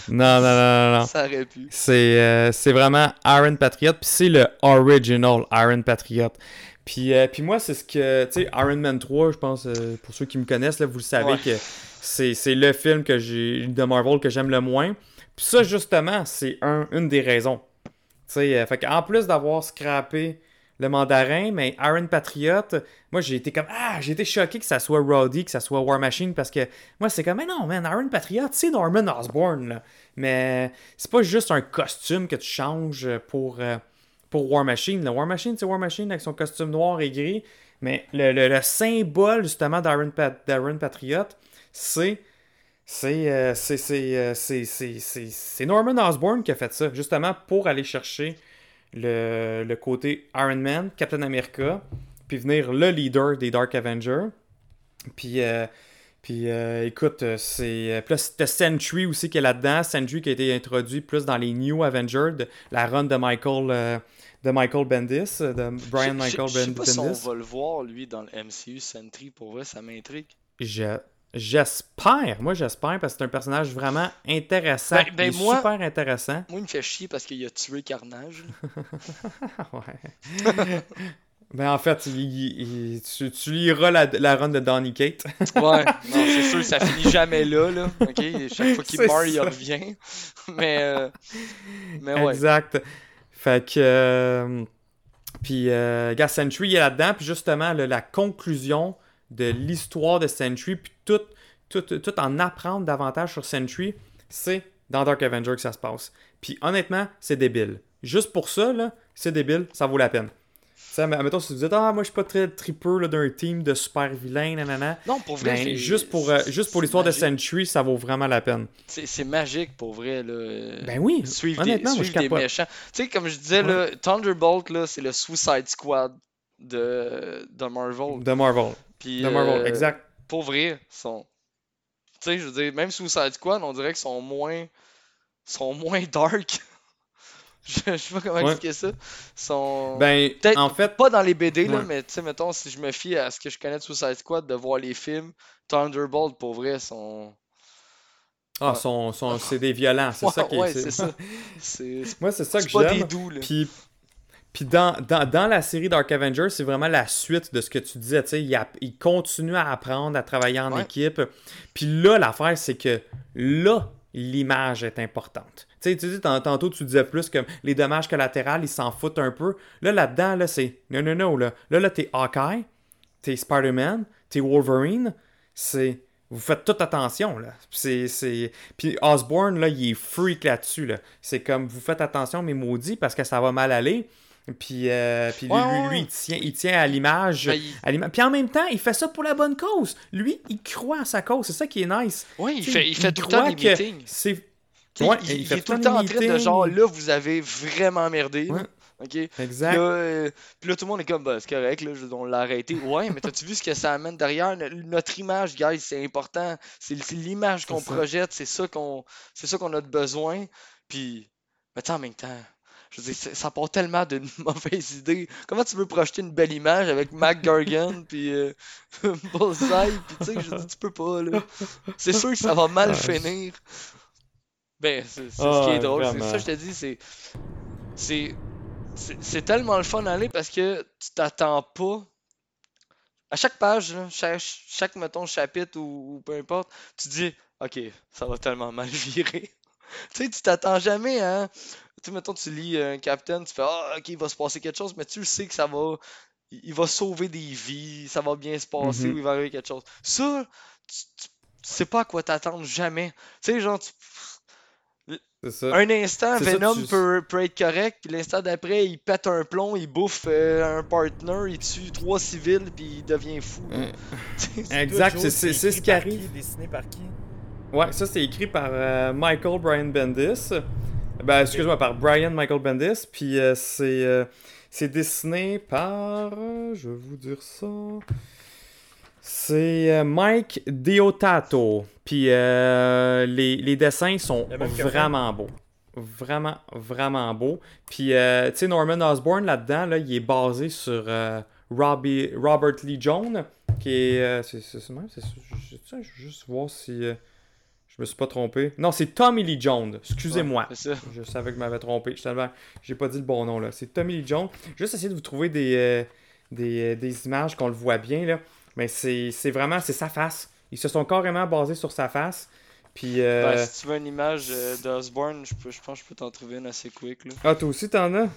non, non, non, non, non. Ça aurait pu. C'est euh, c'est vraiment Iron Patriot, puis c'est le original Iron Patriot. Puis, euh, puis moi, c'est ce que, tu sais, Iron Man 3, je pense, euh, pour ceux qui me connaissent, là, vous le savez Ouais. que c'est c'est le film que j'ai de Marvel que j'aime le moins. Puis ça, justement, c'est un, une des raisons. sais, euh, fait en plus d'avoir scrappé le mandarin, mais Iron Patriot, moi j'ai été comme ah, j'ai été choqué que ça soit Roddy, que ça soit War Machine parce que moi c'est comme mais non man, Iron Patriot, c'est Norman Osborn là. Mais c'est pas juste un costume que tu changes pour euh, pour War Machine. Le War Machine, c'est War Machine avec son costume noir et gris, mais le, le- le symbole justement d'Iron Pat- Patriot, c'est c'est euh, euh, c'est- c'est- c'est Norman Osborn qui a fait ça, justement pour aller chercher le, le côté Iron Man, Captain America, puis venir le leader des Dark Avengers. Puis, euh, puis euh, écoute, euh, c'est. euh, Puis là, c'était Sentry aussi qui est là-dedans. Sentry qui a été introduit plus dans les New Avengers, de- la run de Michael, euh, de Michael Bendis, de Brian Michael Je sais Ben- pas si on Bendis. va le voir, lui, dans le MCU Sentry. Pour vrai, ça m'intrigue. Je- J'espère, moi j'espère, parce que c'est un personnage vraiment intéressant. Ben- ben Il est moi- super intéressant. Moi, il me fait chier parce qu'il a tué Carnage. ouais. ben en fait, il- il- il- tu, tu liras la, la run de Donny Kate. Ouais, non, c'est sûr, ça finit jamais là, là. Chaque fois qu'il meurt, il ça. revient. Mais, euh, mais ouais. Exact. Fait que. euh, puis, euh, gars, Sentry il est là-dedans. Puis, justement, là, la conclusion de l'histoire de Sentry, puis tout, tout, tout en apprendre davantage sur Sentry, c'est dans Dark Avenger que ça se passe. Puis, honnêtement, c'est débile. Juste pour ça, là, c'est débile, ça vaut la peine. Tu sais, mettons, si tu dis, ah, moi, je suis pas très tripeux là, d'un team de super vilains, nanana. Non, pour vrai, Ben, juste pour, euh, juste pour l'histoire de. Sentry, ça vaut vraiment la peine. C'est magique pour vrai, là. Ben oui, Suivre des, honnêtement, moi, suivre des méchants. Tu sais, comme je disais, là, Thunderbolt, là, c'est le Suicide Squad de, de Marvel. De Marvel. Puis, De Marvel, euh, exact. Pour vrai, sont. Tu sais, je veux dire, même Suicide Squad, on dirait qu'ils sont moins. sont moins dark. je, je sais pas comment Ouais. expliquer ça. Sont. Ben, Peut-être en fait, pas dans les BD, là, mais tu sais, mettons, si je me fie à ce que je connais de Suicide Squad, de voir les films, Thunderbolt, pour vrai, sont. Ah, son, son- c'est des violents, c'est Ouais, ça qui est. ouais, c'est- ça. C'est Moi, c'est ça que c'est pas des j'aime. Puis, puis dans, dans, dans la série Dark Avengers, c'est vraiment la suite de ce que tu disais. Il, il continue à apprendre, à travailler en Ouais. équipe. Puis là, l'affaire, c'est que là, l'image est importante. Tu dis, tant- tantôt, tu disais plus que les dommages collatéraux, ils s'en foutent un peu. Là, là-dedans, là, c'est non, non, non. Là, là, là t'es Hawkeye, t'es Spider-Man, t'es Wolverine. C'est. Vous faites toute attention, là. C'est, c'est... Puis Osborne, là, il est freak là-dessus, là. C'est comme, vous faites attention, mes maudits, parce que ça va mal aller. Puis, euh, puis lui, Ouais, lui, ouais, lui, ouais. il, tient, il tient à l'image. Ben, il- Puis en même temps, il fait ça pour la bonne cause. Lui, il croit à sa cause. C'est ça qui est nice. Ouais, il fait, il fait tout le temps des meetings. C'est... Ouais, il, il fait tout le temps en train de genre, là, vous avez vraiment merdé. Ok? Exact. là, euh, puis là, tout le monde est comme, bah, c'est correct, là, on l'a arrêté. Ouais, mais t'as-tu vu ce que ça amène derrière? No- Notre image, guys, c'est important. C'est l'image qu'on projette, c'est ça qu'on qu'on a de besoin. Puis, mais en même temps, je veux dire, ça part tellement d'une mauvaise idée. Comment tu veux projeter une belle image avec Mac Gargan, puis euh, Bullseye, puis tu sais, je dis, tu peux pas, là. C'est sûr que ça va mal finir. Ben, c'est ce qui Ah, est drôle. C'est ça, je te dis, c'est. C'est. Tellement le fun d'aller parce que tu t'attends pas. À chaque page, là, chaque, chaque, mettons, chapitre ou, ou peu importe, tu dis, OK, ça va tellement mal virer. tu sais, tu t'attends jamais, hein. Tu mettons, tu lis un Captain, tu fais, ah, OK, il va se passer quelque chose, mais tu le sais que ça va. Il va sauver des vies, ça va bien se passer Mhm. ou il va arriver quelque chose. Ça, tu, tu, tu sais pas à quoi t'attendre jamais. Tu sais, genre, tu- C'est ça. un instant, ça, Venom tu- peut, peut être correct, puis l'instant d'après, il pète un plomb, il bouffe euh, un partner, il tue trois civils, puis il devient fou. Euh, C'est- Exact, c'est, c'est, c'est écrit ce qui arrive. Qui, dessiné par qui? Ouais, ça c'est écrit par euh, Michael Brian Bendis. Ben, excuse-moi, par Brian Michael Bendis. Puis euh, c'est, euh, c'est dessiné par. euh, je vais vous dire ça. C'est euh, Mike Deotato. Puis euh, les, les dessins sont vraiment beaux. Vraiment, vraiment beaux. Puis, euh, tu sais, Norman Osborn là-dedans, là, il est basé sur euh, Robbie, Robert Lee Jones, qui est. euh, c'est, c'est, c'est même, c'est, juste voir si. Je me suis pas trompé. Non, c'est Tommy Lee Jones. Excusez-moi. Ouais, c'est ça. Je savais que je m'avais trompé. Je. J'ai pas dit le bon nom là. C'est Tommy Lee Jones. Juste essayer de vous trouver des, euh, des, euh, des images qu'on le voit bien là. Mais c'est c'est vraiment c'est sa face. Ils se sont carrément basés sur sa face. Puis. euh, Ben, si tu veux une image d'Osborne, je, peux- je pense que je peux t'en trouver une assez quick. Là. Ah, toi aussi, t'en as?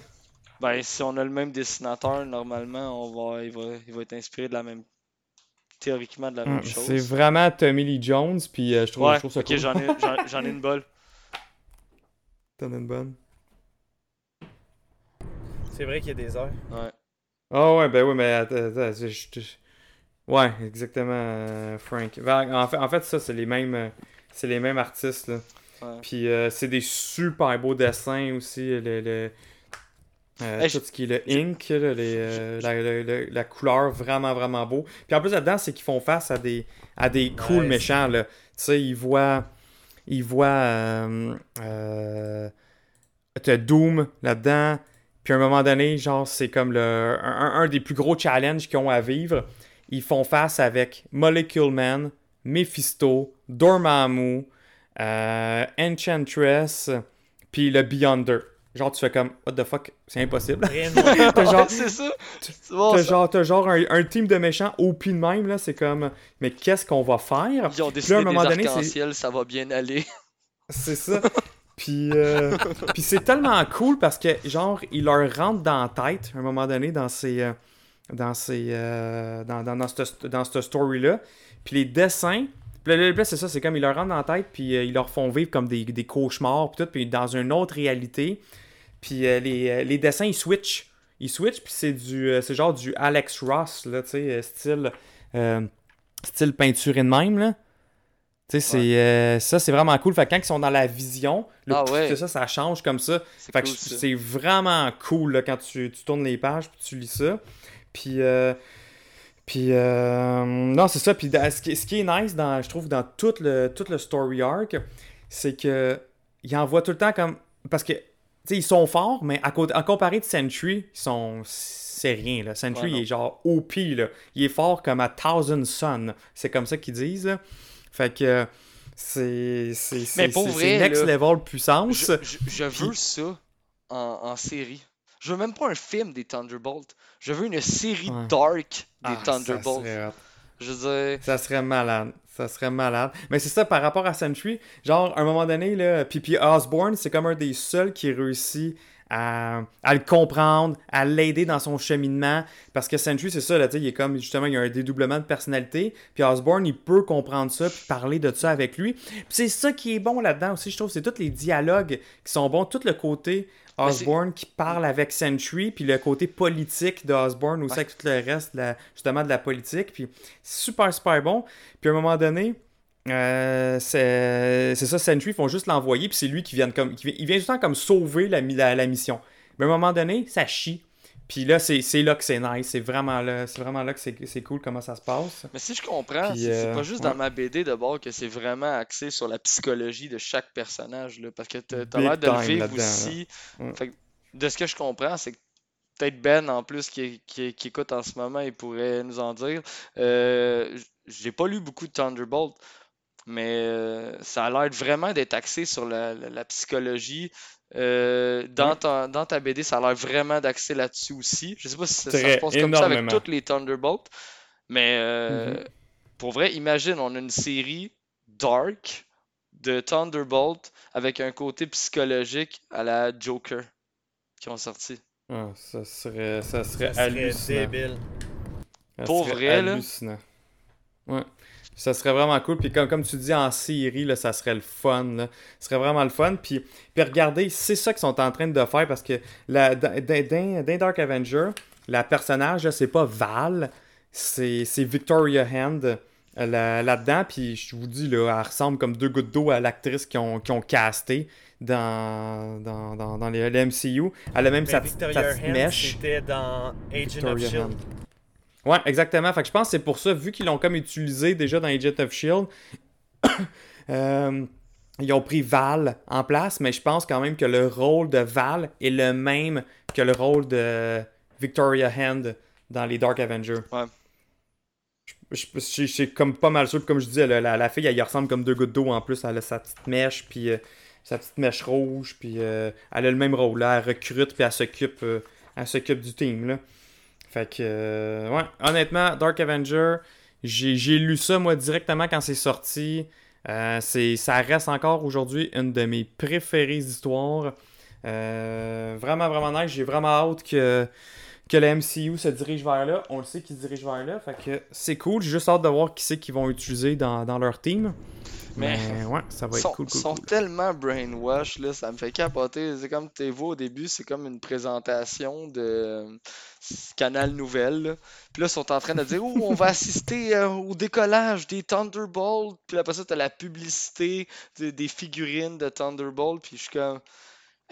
Ben, si on a le même dessinateur, normalement, on va, il, va, il va être inspiré de la même. Théoriquement de la même Hum, chose. C'est vraiment Tommy Lee Jones, puis euh, je, trouve, Ouais, je trouve ça ok, cool. j'en ai, j'en- j'en ai une balle. T'en as une bonne? C'est vrai qu'il y a des heures. Ouais. Ah ouais, ben oui, mais attends, attends, je- je- je- Ouais, exactement, euh, Frank. Ben, En fait, en fait, ça, c'est les mêmes, euh, c'est les mêmes artistes, là. Ouais. Puis euh, c'est des super beaux dessins aussi, le, le- euh, Hey, tout je- ce qui est le ink, là, les, euh, la, le- le- la couleur, vraiment, vraiment beau. Puis en plus, là-dedans, c'est qu'ils font face à des, à des cool méchants, là. Tu sais, ils voient... Ils voient... Euh, Doom là-dedans. Puis à un moment donné, genre, c'est comme le, un, un des plus gros challenges qu'ils ont à vivre. Ils font face avec Molecule Man, Mephisto, Dormammu, Enchantress, puis le Beyonder. Genre, tu fais comme, what the fuck, c'est impossible. T'as genre, c'est ça. Bon, t'as genre, un, un team de méchants au de même, là, c'est comme, mais qu'est-ce qu'on va faire? Ils ont Puis là, à décidé un des moment donné, c'est- arcs-en-ciel, ça va bien aller. c'est ça. Puis, euh, puis c'est tellement cool parce que, genre, il leur rentre dans la tête, à un moment donné, dans ces... euh, dans ces... euh, dans, dans, dans cette, dans cette story-là. Puis les dessins... Puis là, là, là, c'est ça, c'est comme ils leur rentrent dans la tête, puis euh, ils leur font vivre comme des, des cauchemars, puis tout, puis dans une autre réalité. Puis euh, les, euh, les dessins, ils switchent. Ils switchent, puis c'est du... c'est genre du Alex Ross, là, tu sais, style... style peinturé de même, là. Tu sais, c'est, euh, ça, c'est vraiment cool. Fait que quand ils sont dans la vision, le Ah ouais. ça, ça change comme ça. C'est Fait que cool, c'est vraiment cool là, quand tu, tu tournes les pages puis tu lis ça. Puis, euh, puis euh, non, c'est ça. Puis ce qui, ce qui est nice, dans, je trouve, dans tout le, tout le story arc, c'est que il envoie tout le temps comme. Parce que, tu sais, ils sont forts, mais à, à comparer de Sentry, ils sont. C'est rien, là. Sentry, Ouais, il est genre OP, là. Il est fort comme à Thousand Sun. C'est comme ça qu'ils disent, là. Fait que. C'est. C'est next là, level puissance. Je, je- je veux ça en, en série. Je veux même pas un film des Thunderbolts. Je veux une série Ouais. dark des Ah, ça Thunderbolts. serait. Je veux dire, Ça serait malade. Ça serait malade. Mais c'est ça par rapport à Sentry. Genre, à un moment donné, là, puis Osborne, c'est comme un des seuls qui réussit à, à le comprendre, à l'aider dans son cheminement. Parce que Sentry, c'est ça, là, tu sais, il est comme, justement, il y a un dédoublement de personnalité. Puis Osborne, il peut comprendre ça, puis parler de ça avec lui. Puis c'est ça qui est bon là-dedans aussi, je trouve. C'est tous les dialogues qui sont bons. Tout le côté Osborne qui parle avec Sentry, puis le côté politique de Osborne aussi, Ouais. avec tout le reste, de la- justement, de la politique. Puis super, super bon. Puis à un moment donné, euh, c'est ça, Sentry, ils font juste l'envoyer, puis c'est lui qui vient, comme, qui il vient temps comme sauver la, la, la mission. Mais à un moment donné, ça chie. Puis là, c'est là que c'est nice. C'est vraiment là, c'est vraiment là que c'est cool comment ça se passe. mais si je comprends, c'est euh, pas juste ouais. dans ma BD d'abord que c'est vraiment axé sur la psychologie de chaque personnage. Là, parce que t'as l'air de le vivre aussi. là. Ouais. Fait que de ce que je comprends, c'est que peut-être Ben en plus qui, qui, qui écoute en ce moment, il pourrait nous en dire. Euh, J'ai pas lu beaucoup de Thunderbolt, mais euh, ça a l'air vraiment d'être axé sur la, la- la psychologie. Euh, dans, ta, dans ta BD, ça a l'air vraiment d'axé là-dessus aussi. Je sais pas si ça, ça se passe comme ça avec toutes les Thunderbolts, mais euh, Mhm. pour vrai, imagine, on a une série dark de Thunderbolt avec un côté psychologique à la Joker qui ont sorti. Ah, ça serait, ça serait Ça serait hallucinant. débile. Ça Pour serait vrai, là. hallucinant. Ouais. Ça serait vraiment cool. Puis comme, comme tu dis, en série, là, ça serait le fun. Là. Ce serait vraiment le fun. Puis, puis regardez, c'est ça qu'ils sont en train de faire parce que la, dans, Dark Avenger, la personnage, là, c'est pas Val, c'est Victoria Hand euh, là- là-dedans. Puis je vous dis, là, elle ressemble comme deux gouttes d'eau à l'actrice qu'ils ont, qu'ils ont casté dans, dans, dans, dans les, le MCU. Elle a même sa, Ben, sa petite Hand, mèche. c'était dans Agent Victoria of S.H.I.E.L.D. Hand. Ouais, exactement. Fait que je pense que c'est pour ça, vu qu'ils l'ont comme utilisé déjà dans Agent of Shield, euh, ils ont pris Val en place, mais je pense quand même que le rôle de Val est le même que le rôle de Victoria Hand dans les Dark Avengers. Ouais. Je- je- je- Je suis comme pas mal sûr, puis comme je disais, la, la, la fille, elle y ressemble comme deux gouttes d'eau en plus. Elle a sa petite mèche, puis euh, sa petite mèche rouge, puis euh, elle a le même rôle. Là, elle recrute, puis elle s'occupe euh, elle s'occupe du team. Là. Fait que, euh, ouais, honnêtement, Dark Avenger, j'ai lu ça, moi, directement quand c'est sorti. Euh, ça reste encore aujourd'hui une de mes préférées histoires. Euh, vraiment, vraiment nice. J'ai vraiment hâte que, que le MCU se dirige vers là. On le sait qu'ils se dirigent vers là. Fait que c'est cool. J'ai juste hâte de voir qui c'est qu'ils vont utiliser dans, dans leur team. Mais, Mais- ouais, ça va être sont, cool, cool, sont cool. tellement brainwash, là, ça me fait capoter. C'est comme tu vois au début, c'est comme une présentation de Canal Nouvelle. là. Puis là, ils sont en train de dire Oh, on va assister euh, au décollage des Thunderbolts. Puis après ça, t'as la publicité de- des figurines de Thunderbolt. Puis je suis comme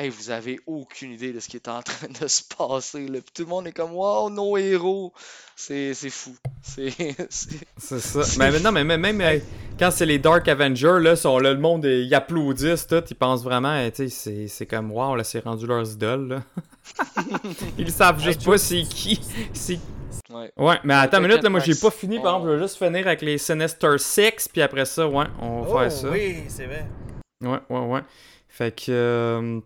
Hey, vous avez aucune idée de ce qui est en train de se passer. Là. Puis tout le monde est comme Wow, nos héros. C'est c'est fou. C'est. c'est- C'est ça. C'est Mais, non, mais même, même, quand c'est les Dark Avengers, là, sont, là, le monde, ils applaudissent, tout. Ils pensent vraiment, tu sais, c'est- c'est comme, wow, là, c'est rendu leurs idoles, là. ils savent juste pas c'est qui. C'est Ouais. Ouais, mais attends une minute, là, moi j'ai pas fini, par On- exemple, je vais juste finir avec les Sinister Six, puis après ça, ouais, on va Oh, faire ça. oui, c'est vrai. Ouais, ouais, ouais. Fait que. euh,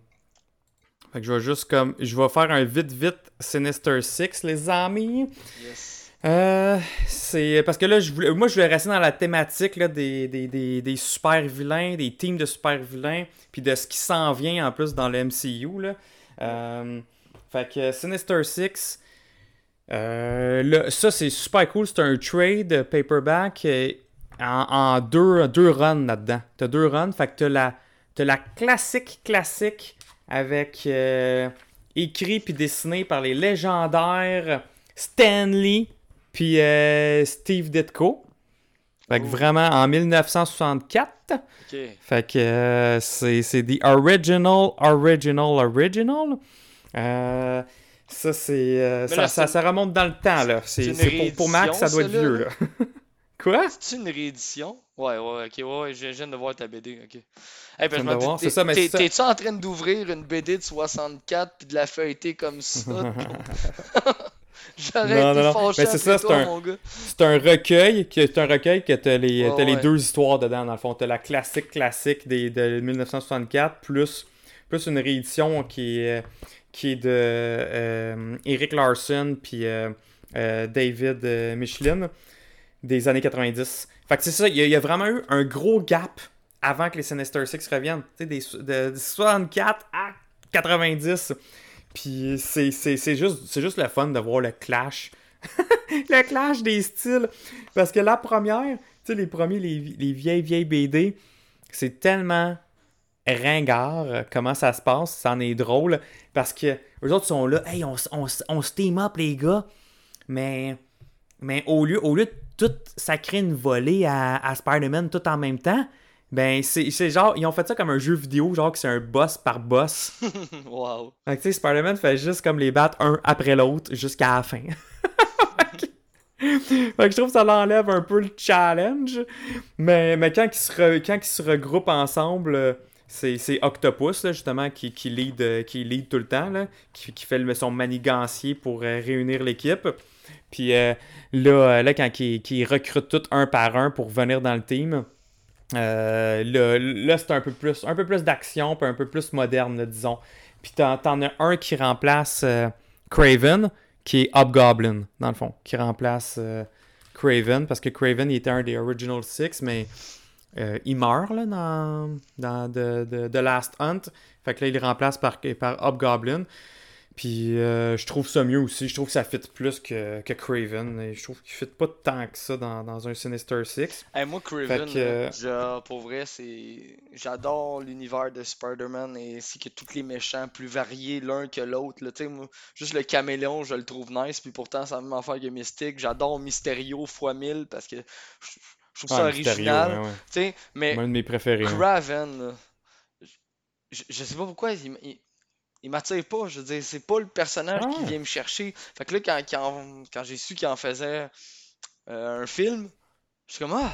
Fait que je vais juste comme. Je vais faire un vite, vite Sinister Six, les amis. Yes. Euh, c'est parce que là, je voulais, moi, je voulais rester dans la thématique là, des, des, des, des super vilains, des teams de super vilains, puis de ce qui s'en vient en plus dans le MCU. Là. Euh, fait que Sinister Six, euh, là, ça c'est super cool. C'est un trade paperback en, en deux, deux runs là-dedans. T'as deux runs, fait que t'as la, t'as la classique classique avec euh, écrit puis dessiné par les légendaires Stanley puis euh, Steve Ditko. Fait que vraiment en 1964. Ok. Fait que euh, c'est c'est the original, original, original. Euh, ça, c'est. euh, ça, là, ça, c'est- ça remonte dans le temps, là. c'est C'est pour, pour Max, ça doit être là, vieux, là. Quoi? C'est une réédition? Ouais, ouais, ok, ouais, ouais, je je viens de voir ta BD, ok. Hey, ben, ça, ça. T'es-tu en train d'ouvrir une BD de 64 puis de la feuilleter comme ça? J'aurais été non, non. fâché Mais c'est ça, toi, un- mon gars. C'est un recueil, c'est un recueil que t'as les, t'as les ouais. deux histoires dedans, dans le fond. T'as la classique classique des, de 1964, plus, plus une réédition qui est, qui est de euh, Eric Larson puis euh, euh, David Michelin des années 90. Fait que c'est ça, il y, a- il y a vraiment eu un gros gap avant que les Sinister Six reviennent. Tu sais, de, de 64 à 90. Puis c'est c'est- juste, juste le fun de voir le clash. le clash des styles. Parce que la première, tu sais, les premiers, les, les vieilles, vieilles BD, c'est tellement ringard euh, comment ça se passe. Ça en est drôle. Parce que eux autres sont là, hey, on, on, on se team up, les gars. Mais, mais au, lieu, au lieu de tout sacrer une volée à, à Spider-Man tout en même temps, ben, c'est genre, ils ont fait ça comme un jeu vidéo, genre que c'est un boss par boss. Wow. Fait que tu sais, Spider-Man fait juste comme les battre un après l'autre jusqu'à la fin. fait que je trouve que ça l'enlève un peu le challenge. Mais, mais quand, ils se re- quand ils se regroupent ensemble, c'est Octopus, là, justement, qui, qui, lead, qui lead tout le temps, là, qui, qui fait le, son manigancier pour euh, réunir l'équipe. Puis euh, là, là, quand ils ils recrutent tout un par un pour venir dans le team, euh, là, c'est un peu plus, un peu plus d'action, puis un peu plus moderne, disons. Puis t'en, as un qui remplace euh, Craven, qui est Hobgoblin, dans le fond, qui remplace euh, Craven, parce que Craven, il était un des Original Six, mais il meurt là, dans, dans The, Last Hunt. Fait que là, il le remplace par, par Hobgoblin. Puis euh, je trouve ça mieux aussi. Je trouve que ça fit plus que, que Craven. Et je trouve qu'il fit pas tant que ça dans, dans un Sinister Six. Hey, moi, Craven, que, euh, genre, pour vrai, c'est. J'adore l'univers de Spider-Man et ainsi que tous les méchants plus variés l'un que l'autre. juste le caméléon, je le trouve nice, puis pourtant, ça me fait que Mystique. J'adore Mysterio x 1000 parce que je, je trouve ça original. ouais, ouais. Mais Un de mes préférés. hein. Craven, je, je sais pas pourquoi, il, il, il m'attire pas. Je veux dire, c'est pas le personnage qui Ah. vient me chercher. Fait que là, quand, quand, quand j'ai su qu'il en faisait euh, un film, je suis comme ah.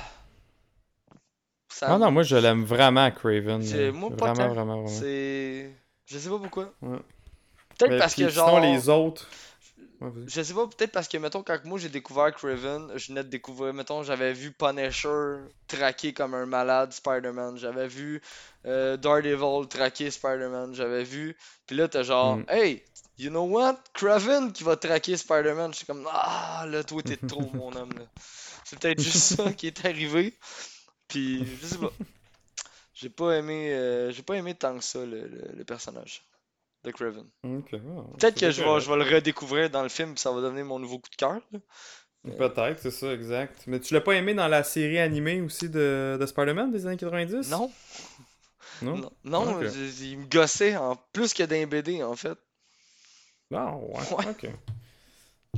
Ça me- non, moi je l'aime vraiment, Craven. moi, pas vraiment, vraiment, vraiment. C'est. Je sais pas pourquoi. Ouais. Peut-être parce que sinon, genre. les autres. Ouais. Je sais pas, peut-être parce que, mettons, quand moi j'ai découvert Craven, je venais de découvrir, mettons, j'avais vu Punisher traquer comme un malade Spider-Man, j'avais vu euh, Daredevil traquer Spider-Man, j'avais vu, puis là t'as genre, Mm. hey, you know what, Craven qui va traquer Spider-Man, je suis comme, ah, là toi t'es trop mon homme, là. C'est peut-être juste ça qui est arrivé. Puis, je sais pas. J'ai pas aimé, euh, j'ai pas aimé tant que ça le, le- le personnage de Craven. Ok, Peut-être que je vais, correct. je vais le redécouvrir dans le film, puis ça va devenir mon nouveau coup de cœur. Peut-être, c'est ça, exact. Mais tu l'as pas aimé dans la série animée aussi de, de Spider-Man des années 90 Non, Non? Non, non, il me gossait en plus que d'un BD en fait. Ah, ouais, Ouais. ok.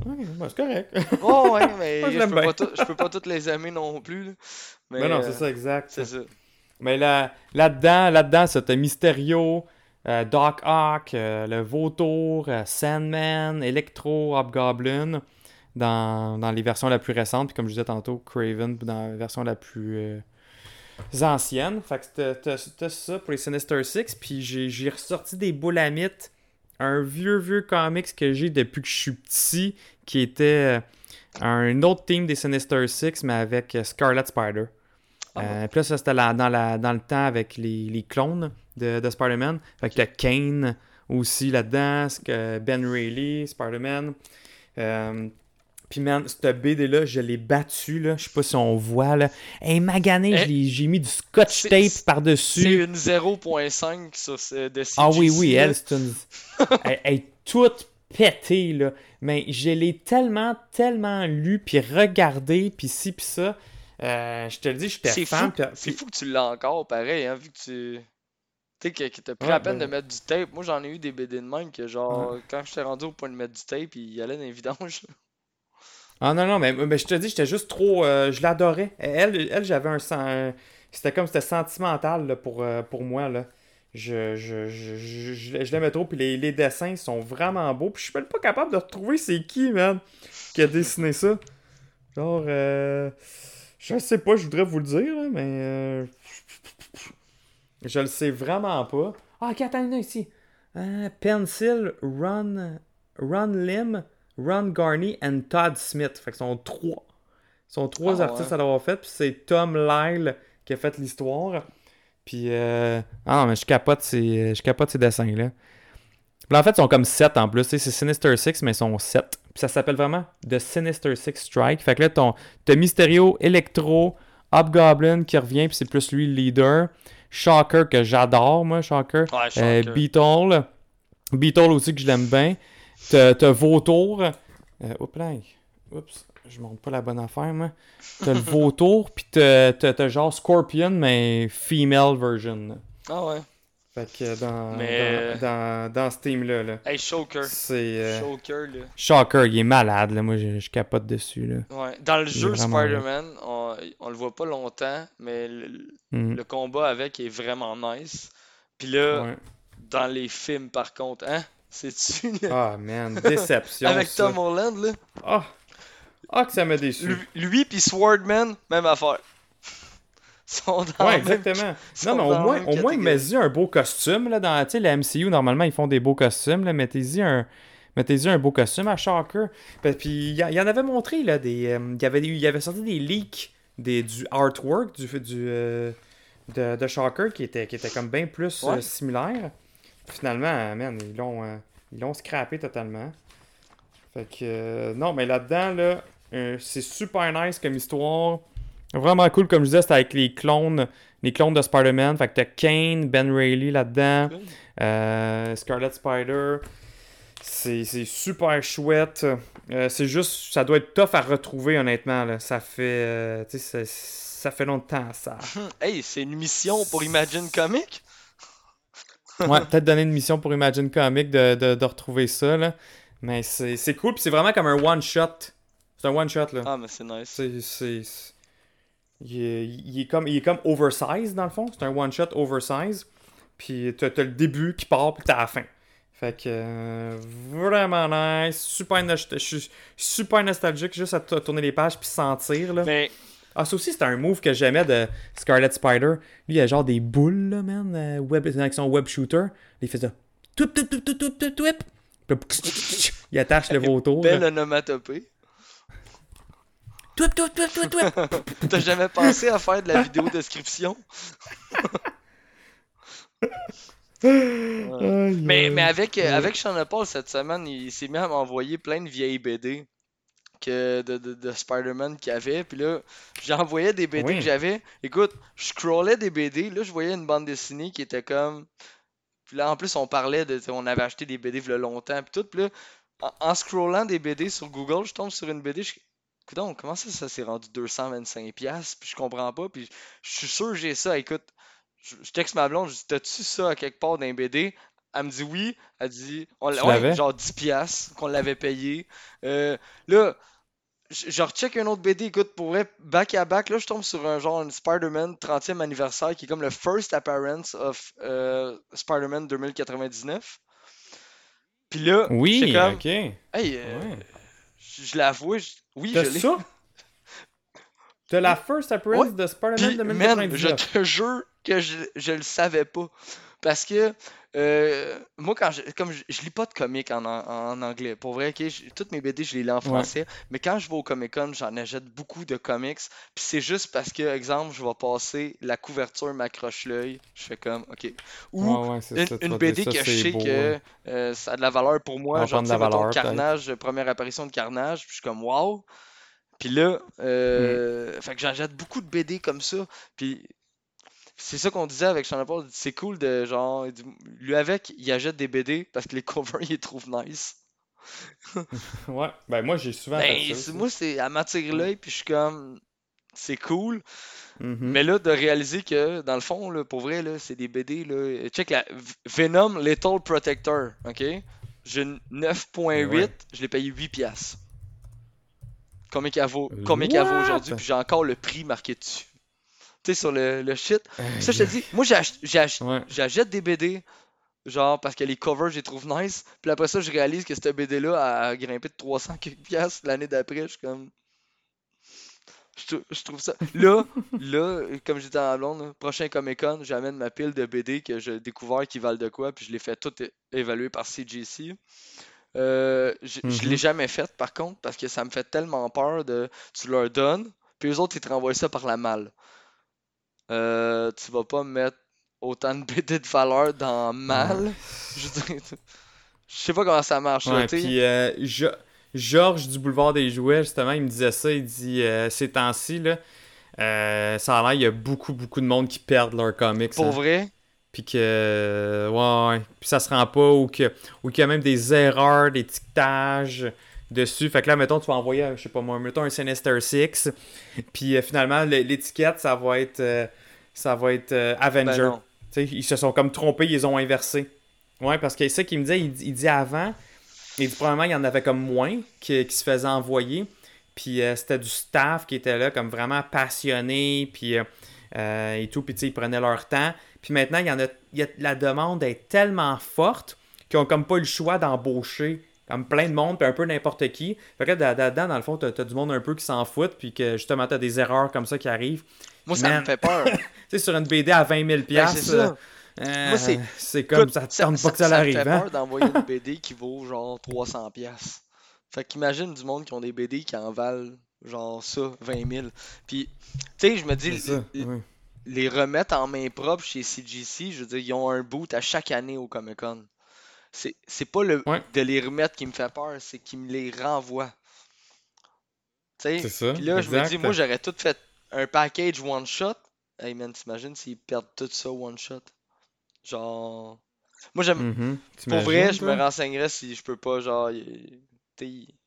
Ben, c'est correct. Oh ouais, mais Moi, je je, peux pas tout- je peux pas toutes les aimer non plus. là. Mais Mais non, euh, c'est ça, exact. c'est ça. Mais là, là-dedans, là-dedans, c'était Mysterio, euh, Doc Ock, euh, le Vautour, euh, Sandman, Electro, Hobgoblin, dans, dans les versions la plus récentes, puis comme je disais tantôt, Craven dans la version la plus ancienne. Fait que c'était- ça pour les Sinister Six, puis j'ai ressorti des boules à mythes, un vieux, vieux comics que j'ai depuis que je suis petit, qui était un autre team des Sinister Six, mais avec Scarlet Spider. Ah. Euh, puis là, ça, c'était dans, la, dans le temps avec les, les clones de, de Spider-Man. Fait que t'as Kane aussi là-dedans, c'est que Ben Reilly, Spider-Man. Euh, puis man, cette BD-là, je l'ai battu, là. Je sais pas si on voit, là. Hey, magané, Eh, j'ai mis du scotch c'est- tape C'est par-dessus. une 0.5 sur ce, de CGC. Ah oui, oui, elle, c'est une... elle, elle est toute pétée, là. Mais je l'ai tellement, tellement lu, puis regardé, puis ci, puis ça. Euh, je te le dis, j'étais C'est fan. c'est fou que tu l'as encore, pareil, hein, vu que tu. Tu sais, que, que t'as pris Ouais, la peine ben- de mettre du tape. Moi, j'en ai eu des BD de même que, genre, quand j'étais rendu au point de mettre du tape, il allait dans les vidanges. Ah non, non, mais, mais je te dis, j'étais juste trop. euh, je l'adorais. Elle, elle j'avais un. un- C'était comme c'était sentimental là, pour, euh, pour moi. Là. Je, je, je, je, je- je l'aimais trop. Puis les, les dessins sont vraiment beaux. Puis je suis même pas capable de retrouver c'est qui, man, qui a dessiné ça. Genre, euh, je sais pas, je voudrais vous le dire, mais. euh, je le sais vraiment pas. Ah, ok, attends, il y ici. Euh, Pencil, Ron, Ron Lim, Ron Garney and Todd Smith. Fait que sont trois. Ils sont trois Ah, artistes ouais. à l'avoir fait. Puis c'est Tom Lyle qui a fait l'histoire. Puis, euh... ah non, mais je capote ces, je capote ces dessins-là. Puis en fait, ils sont comme sept en plus. C'est Sinister Six, mais ils sont sept. Puis ça s'appelle vraiment The Sinister Six Strike. Fait que là, ton, t'as Mysterio, Electro, Hobgoblin qui revient, puis c'est plus lui le leader. Shocker, que j'adore, moi, Shocker. Ouais, Euh, Shocker. Beetle. Beetle aussi que je l'aime bien. T'as t'as Vautour. Euh, oups là. Oups, je montre pas la bonne affaire, moi. T'as le Vautour, puis t'as t'as- t'as genre Scorpion, mais female version. Ah ouais. Fait que dans, Mais- dans, dans, dans ce team-là, là, Hey, Shoker. c'est. euh, Shoker, là. Shocker, il est malade, là. Moi, je, je capote dessus, là. Ouais. Dans le Il jeu Spider-Man, on, on le voit pas longtemps, mais le, Hmm. le combat avec est vraiment nice. Puis là, Ouais. dans les films, par contre, hein? C'est-tu Ah, man, déception. avec ça. Tom Holland, là? Ah! Ah, que ça m'a déçu. Lui, lui puis Swordman, même affaire. Sont dans Ouais, même- exactement. Non, mais au moins, au moins catégorie. mets-y un beau costume. Là, dans, tu sais, la MCU, normalement, ils font des beaux costumes. Là, mettez-y un... Mettez-y un beau costume à Shocker. Puis, puis il y, en avait montré, là, des... euh, il, y avait, il y avait sorti des leaks des, du artwork du, du, euh, de, de Shocker qui était, qui était comme bien plus euh, Ouais. similaire. Finalement, man, ils l'ont ils l'ont scrappé totalement. Fait que, non, mais là-dedans, là, c'est super nice comme histoire. Vraiment cool, comme je disais, c'était avec les clones, les clones de Spider-Man. Fait que t'as Kane, Ben Reilly là-dedans, euh, Scarlet Spider. C'est super chouette. Euh, c'est juste, ça doit être tough à retrouver, honnêtement. Là. Ça fait, euh, ça, fait longtemps, ça. Hey, c'est une mission pour Imagine Comics? Ouais, peut-être donner une mission pour Imagine Comics de, de, de retrouver ça, là. Mais c'est c'est cool, puis c'est vraiment comme un one-shot. C'est un one-shot, là. Ah, mais c'est nice. C'est. Il est, il est comme, il est comme oversize dans le fond. C'est un one shot oversize. Puis t'as t'as le début qui part, puis t'as la fin. Fait que euh, vraiment nice. Super, je suis super nostalgique juste à tourner les pages puis sentir. Là. Mais Ah, ça aussi, c'était un move que j'aimais de Scarlet Spider. Lui, il a genre des boules, là, man. euh, web, avec son web shooter. Il fait ça. Toup, toup, toup, toup, toup, toup, toup. Puis là, il attache le vautour. belle onomatopée. T'as jamais pensé à faire de la vidéo description? Mais, mais avec, avec Sean Paul cette semaine, il s'est mis à m'envoyer plein de vieilles BD. que de, de, de Spider-Man qu'il y avait. Puis là, j'envoyais des BD Oui. que j'avais. Écoute, je scrollais des BD. Là, je voyais une bande dessinée qui était comme. Puis là, en plus, on parlait de. On avait acheté des BD il y a longtemps. Puis tout. Puis là, en, en scrollant des BD sur Google, je tombe sur une BD. Je... Coudonc, comment ça, ça s'est rendu 225$? piastres? Puis je comprends pas. Puis je suis sûr que j'ai ça. Écoute, je, je texte ma blonde. Je dis, t'as-tu ça à quelque part dans un BD? Elle me dit oui. Elle dit, on l'a- ouais, genre 10$, piastres, qu'on l'avait payé. Euh, là, je recheck un autre BD, écoute, pour vrai, back à back, là, je tombe sur un genre une Spider-Man 30e anniversaire qui est comme le first appearance of euh, Spider-Man 2099. Puis là, Oui, comme, ok. hey, euh, Ouais. Je, je l'avoue, je- oui, je l'ai. ça? T'as la first appearance Ouais. de Spider-Man de man, je 1999. te jure que je, je le savais pas. Parce que euh, moi, quand je, comme je, je lis pas de comics en, en- en anglais, pour vrai, ok, je- toutes mes BD, je les lis en français, mais quand je vais au Comic Con, j'en achète beaucoup de comics, puis c'est juste parce que, exemple, je vais passer, la couverture m'accroche l'œil, je fais comme, ok. Ou Ouais, ouais, c'est une, ça. BD ça, que je sais beau, que ouais. euh, ça a de la valeur pour moi, genre, de la valeur. Carnage, première apparition de Carnage, puis je suis comme, wow. Puis là, euh, fait que j'achète beaucoup de BD comme ça. Puis c'est ça qu'on disait avec Sean Paul. C'est cool de genre. Lui avec, il achète des BD parce que les covers, il les trouve nice. Ouais, ben moi j'ai souvent Ben, fait ça. moi, c'est elle m'attire l'œil, puis je suis comme. C'est cool. Mhm. Mais là, de réaliser que, dans le fond, là, pour vrai, là, c'est des BD. Là, check la Venom Lethal Protector. OK? J'ai une 9.8. Ouais. Je l'ai payé 8 piastres. Combien qu'elle vaut, vaut aujourd'hui? Puis j'ai encore le prix marqué dessus. Tu sais, sur le, le shit. Ça, je te dis, moi, j'achète des BD. Genre, parce que les covers, je les trouve nice. Puis après ça, je réalise que cette BD-là a grimpé de 300 quelques piastres l'année d'après. Je suis comme. Je, trou- je trouve ça. Là, là, comme j'étais en blonde, là, prochain Comic Con, j'amène ma pile de BD que j'ai découvert qui valent de quoi, puis je les fais toutes évaluer par CGC. Euh, Je l'ai Mhm. jamais fait par contre, parce que ça me fait tellement peur de. Tu leur donnes, puis eux autres, ils te renvoient ça par la malle. Euh, tu vas pas mettre autant de BD de valeur dans mal. Je veux dire, je sais pas comment ça marche. Ouais, puis euh, Georges du Boulevard des Jouets, justement, il me disait ça. Il dit euh, ces temps-ci, là, euh, ça a l'air, il y a beaucoup, beaucoup de monde qui perdent leurs comics. Pour hein. vrai, Puis que, ouais, ouais. Puis ça se rend pas ou que ou qu'il y a même des erreurs, des tictages dessus. Fait que là, mettons, tu vas envoyer, je sais pas moi, mettons un Sinister Six. Puis euh, finalement, le- l'étiquette, ça va être, euh, ça va être euh, ben Avenger. sais, ils se sont comme trompés, ils les ont inversés. Ouais, parce que c'est ça qu'il me disait, il, dit- il dit avant, il dit probablement il y en avait comme moins qui, qui se faisaient envoyer. Puis euh, c'était du staff qui était là, comme vraiment passionné, puis euh, et tout, puis ils prenaient leur temps. Puis maintenant, il y en a, il y a- la demande est tellement forte qu'ils ont comme pas eu le choix d'embaucher comme plein de monde, puis un peu n'importe qui. Fait que là, là-dedans, dans le fond, t'as as du monde un peu qui s'en fout, puis que justement, t'as des erreurs comme ça qui arrivent. Moi, ça Man. me fait peur. Tu sais, sur une BD à 20 000 Ben, c'est ça. euh, Moi, c'est- c'est comme Écoute, ça te tente pas que ça, me arrive. fait hein? peur d'envoyer une BD qui vaut genre 300 pièces. Fait qu'imagine du monde qui ont des BD qui en valent genre ça, 20 000. Puis, tu sais, je me dis, ça, oui. les remettre en main propre chez CGC, je veux dire, ils ont un boot à chaque année au Comic Con. C'est c'est pas le Ouais. de les remettre qui me fait peur, c'est qu'ils me les renvoient. Tu sais, C'est ça, puis là, je me dis, moi, j'aurais tout fait un package one shot. Hey man, t'imagines s'ils perdent tout ça one shot? Genre. Moi, j'aime. Mhm. Pour vrai, je me renseignerais si je peux pas, genre.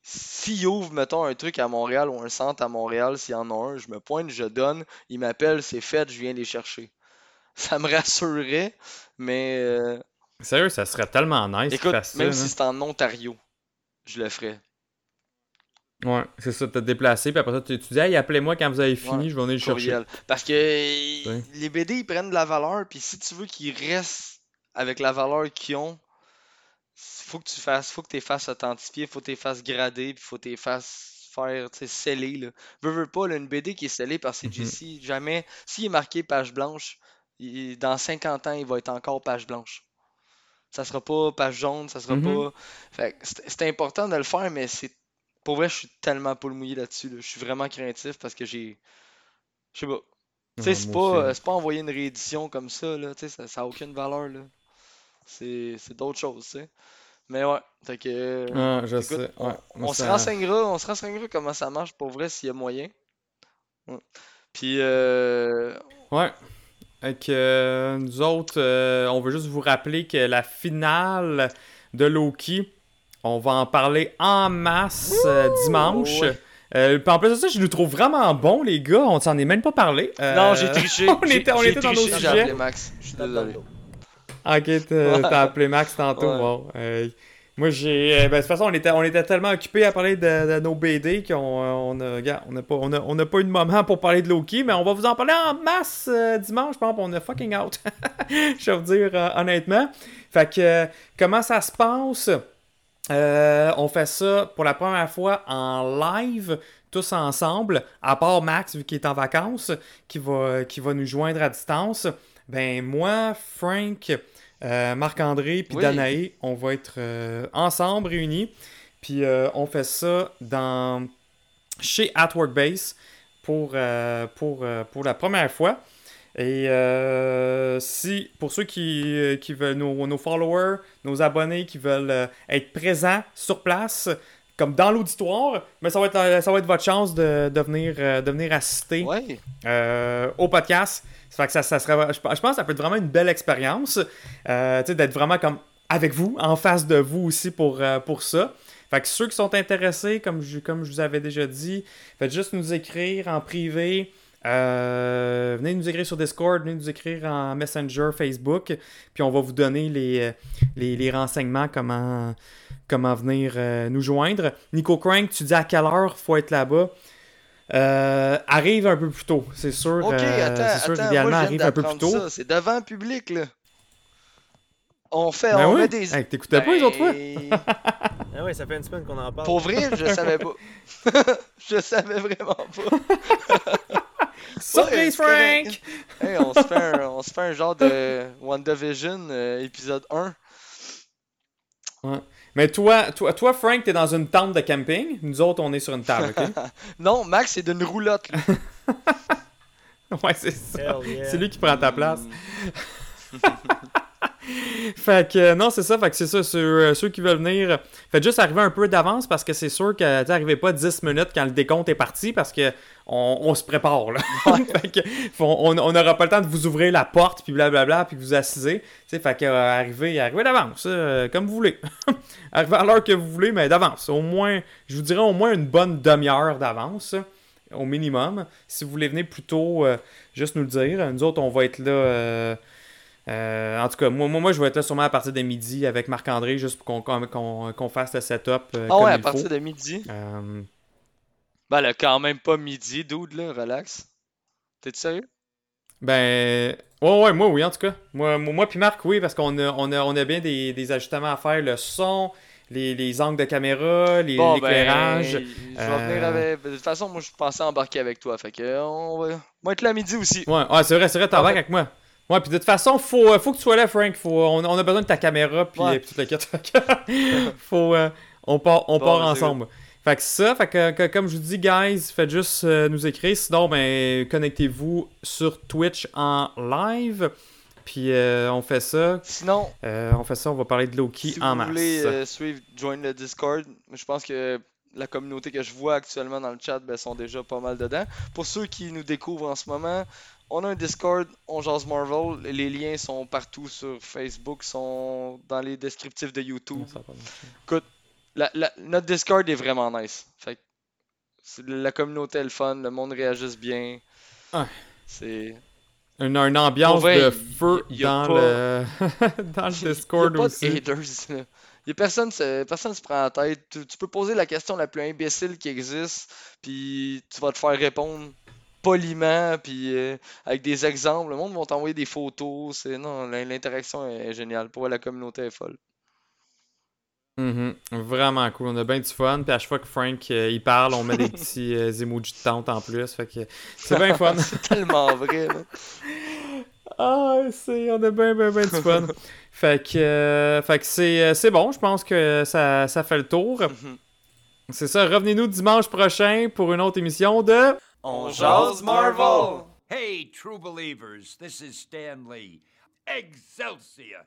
S'ils ouvrent, mettons, un truc à Montréal ou un centre à Montréal, s'il y en a un, je me pointe, je donne, ils m'appellent, c'est fait, je viens les chercher. Ça me rassurerait, mais euh, Sérieux, ça serait tellement nice écoute, ça, même là. si c'est en Ontario, je le ferais. Ouais, c'est ça, t'as déplacé, puis après ça, tu, tu dis, hey, appelez-moi quand vous avez fini, Ouais, je vais venir le chercher. Parce que les BD, ils prennent de la valeur, puis si tu veux qu'ils restent avec la valeur qu'ils ont, faut que tu fasses, faut que tu les fasses authentifier, faut que tu les fasses grader, puis faut que tu les fasses faire, tu sais, sceller, là. Veux, veux pas, là, une BD qui est scellée par CGC, jamais, s'il est marqué page blanche, il- dans 50 ans, il va être encore page blanche. Ça sera pas page jaune, ça sera Mhm. pas... Fait que c'est c'est important de le faire, mais c'est... Pour vrai, je suis tellement pas le mouillé là-dessus, là. Je suis vraiment craintif parce que j'ai... Je sais pas. Tu sais, c'est pas, aussi. euh, c'est pas envoyer une réédition comme ça, là, tu sais, ça, ça a aucune valeur, là. C'est c'est d'autres choses, tu sais. Mais ouais, fait que. euh, Ah, je écoute, sais. Ouais. on, se renseignera, on se renseignera comment ça marche pour vrai s'il y a moyen. Ouais. Puis euh, Ouais. Fait que euh, nous autres, euh, on veut juste vous rappeler que la finale de Loki, on va en parler en masse euh, dimanche. ouais. Euh, puis en plus de ça, je nous trouve vraiment bon, les gars. On s'en est même pas parlé. Euh, Non, j'ai triché. on était, on j'ai était dans nos triché, j'ai sujets. appelé Max. Je suis désolé. Ok, t'as t'as appelé Max tantôt. Ouais. Bon, euh, moi, j'ai. euh, ben, de toute façon, on était, on était tellement occupés à parler de, de nos BD qu'on euh, on a, regarde, on n'a pas, on a, on a pas eu de moment pour parler de Loki, mais on va vous en parler en masse euh, dimanche. Je pense qu'on a fucking out. Je vais vous dire euh, honnêtement. Fait que, euh, comment ça se passe? Euh, on fait ça pour la première fois en live, tous ensemble, à part Max, vu qu'il est en vacances, qui va, qui va nous joindre à distance. Ben, moi, Frank, euh, Marc-André, puis Oui. Danae, on va être euh, ensemble, réunis. Puis on fait ça dans chez At Work Base pour, pour, euh, pour la première fois. Et euh, si, pour ceux qui, euh, qui veulent, nos, nos followers, nos abonnés qui veulent euh, être présents sur place, comme dans l'auditoire, mais ça va être, ça va être votre chance de, de venir, de venir assister Ouais. euh, au podcast. Ça fait que ça, ça je, pense je pense que ça peut être vraiment une belle expérience. euh, d'être vraiment comme avec vous, en face de vous aussi pour, pour ça. Fait que ceux qui sont intéressés, comme je, comme je vous avais déjà dit, faites juste nous écrire en privé. Euh, venez nous écrire sur Discord, venez nous écrire en Messenger, Facebook, puis on va vous donner les, euh, les, les renseignements, comment, comment venir euh, nous joindre. Nico Crank, tu dis à quelle heure faut être là-bas? Euh, arrive un peu plus tôt, c'est sûr. Ok, attends, c'est sûr attends, moi je arrive un peu plus tôt. C'est devant le public, là. On fait, Ben on oui. met des... Hey, t'écoutais pas les autres fois? Ben, Ah ouais, ça fait une semaine qu'on en parle. Pour vrai, je savais pas. je savais vraiment pas. Surprise. Frank! Hey, on, se fait un, on se fait un genre de WandaVision euh, épisode 1. Mais toi, toi, toi, Frank, t'es dans une tente de camping. Nous autres, on est sur une table, ok? Non, Max, c'est d'une roulotte. ouais, c'est ça. Yeah. C'est lui qui prend ta place. Fait que euh, non, c'est ça. Fait que c'est ça. Sur, euh, ceux qui veulent venir, faites juste arriver un peu d'avance parce que c'est sûr que tu arrivez pas 10 minutes quand le décompte est parti parce que on, on se prépare là. fait que, faut- on n'aura pas le temps de vous ouvrir la porte puis blablabla puis vous assisez. Tu sais, fait que euh, arrivez, arrivez d'avance, euh, comme vous voulez. arrivez à l'heure que vous voulez, mais d'avance. Au moins, je vous dirais au moins une bonne demi-heure d'avance au minimum. Si vous voulez venir plus tôt, euh, juste nous le dire. Nous autres, on va être là. euh, en tout cas, moi, moi, moi, je vais être là sûrement à partir de midi avec Marc-André, juste pour qu'on fasse le setup euh, Ah comme ouais, à il partir faut. de midi. Euh, Ben là, quand même pas midi, dude, là, relax. T'es sérieux? ben, ouais, ouais, moi, oui, en tout cas. Moi, moi, puis Marc, oui, parce qu'on a, on a, on a bien des, des ajustements à faire. Le son, les, les angles de caméra, les- Bon, l'éclairage. ben, je vais euh, venir avec... De toute façon, moi, je pensais embarquer avec toi, fait que on va, on va être là à midi aussi. Ouais, ouais, c'est vrai, c'est vrai, t'es En avec fait- avec moi. Ouais, puis de toute façon, faut, euh, faut que tu sois là, Frank. Faut, on, on a besoin de ta caméra, puis Ouais. euh, puis tout le kit. faut, euh, on part, on Bon, part ensemble. Fait que ça, fait que, que- comme je vous dis, guys, faites juste euh, nous écrire. Sinon, ben, connectez-vous sur Twitch en live. Puis euh, on fait ça. Sinon, Euh, on fait ça, on va parler de Loki si en vous masse. voulez euh, suivre, join le Discord, je pense que la communauté que je vois actuellement dans le chat ben, sont déjà pas mal dedans. Pour ceux qui nous découvrent en ce moment, on a un Discord, on jase Marvel. Les liens sont partout sur Facebook, sont dans les descriptifs de YouTube. Marcher. La- la- notre Discord est vraiment nice. Fait que c'est- la communauté est le fun, le monde réagisse bien. Ouais. C'est. Une, une ambiance vrai, de feu y dans, pas- le... dans le Y a Discord pas aussi. de haters. Y a personne, se- personne se prend la tête. Tu, tu peux poser la question la plus imbécile qui existe, puis tu vas te faire répondre poliment, puis euh, avec des exemples. Le monde va t'envoyer des photos. C'est non, l'in- l'interaction est, est géniale. Pour la communauté est folle. Mhm. Vraiment cool. On a bien du fun. Puis à chaque fois que Frank euh, il parle, on met des petits euh, emojis de tente en plus. Fait que c'est bien fun. c'est tellement vrai. ah, c'est, on a bien, bien, bien du fun. fait que, euh, fait que c'est, euh, c'est bon. Je pense que ça, ça fait le tour. Mhm. C'est ça. Revenez-nous dimanche prochain pour une autre émission de. On jase Marvel! Hey, true believers, this is Stan Lee. Excelsior!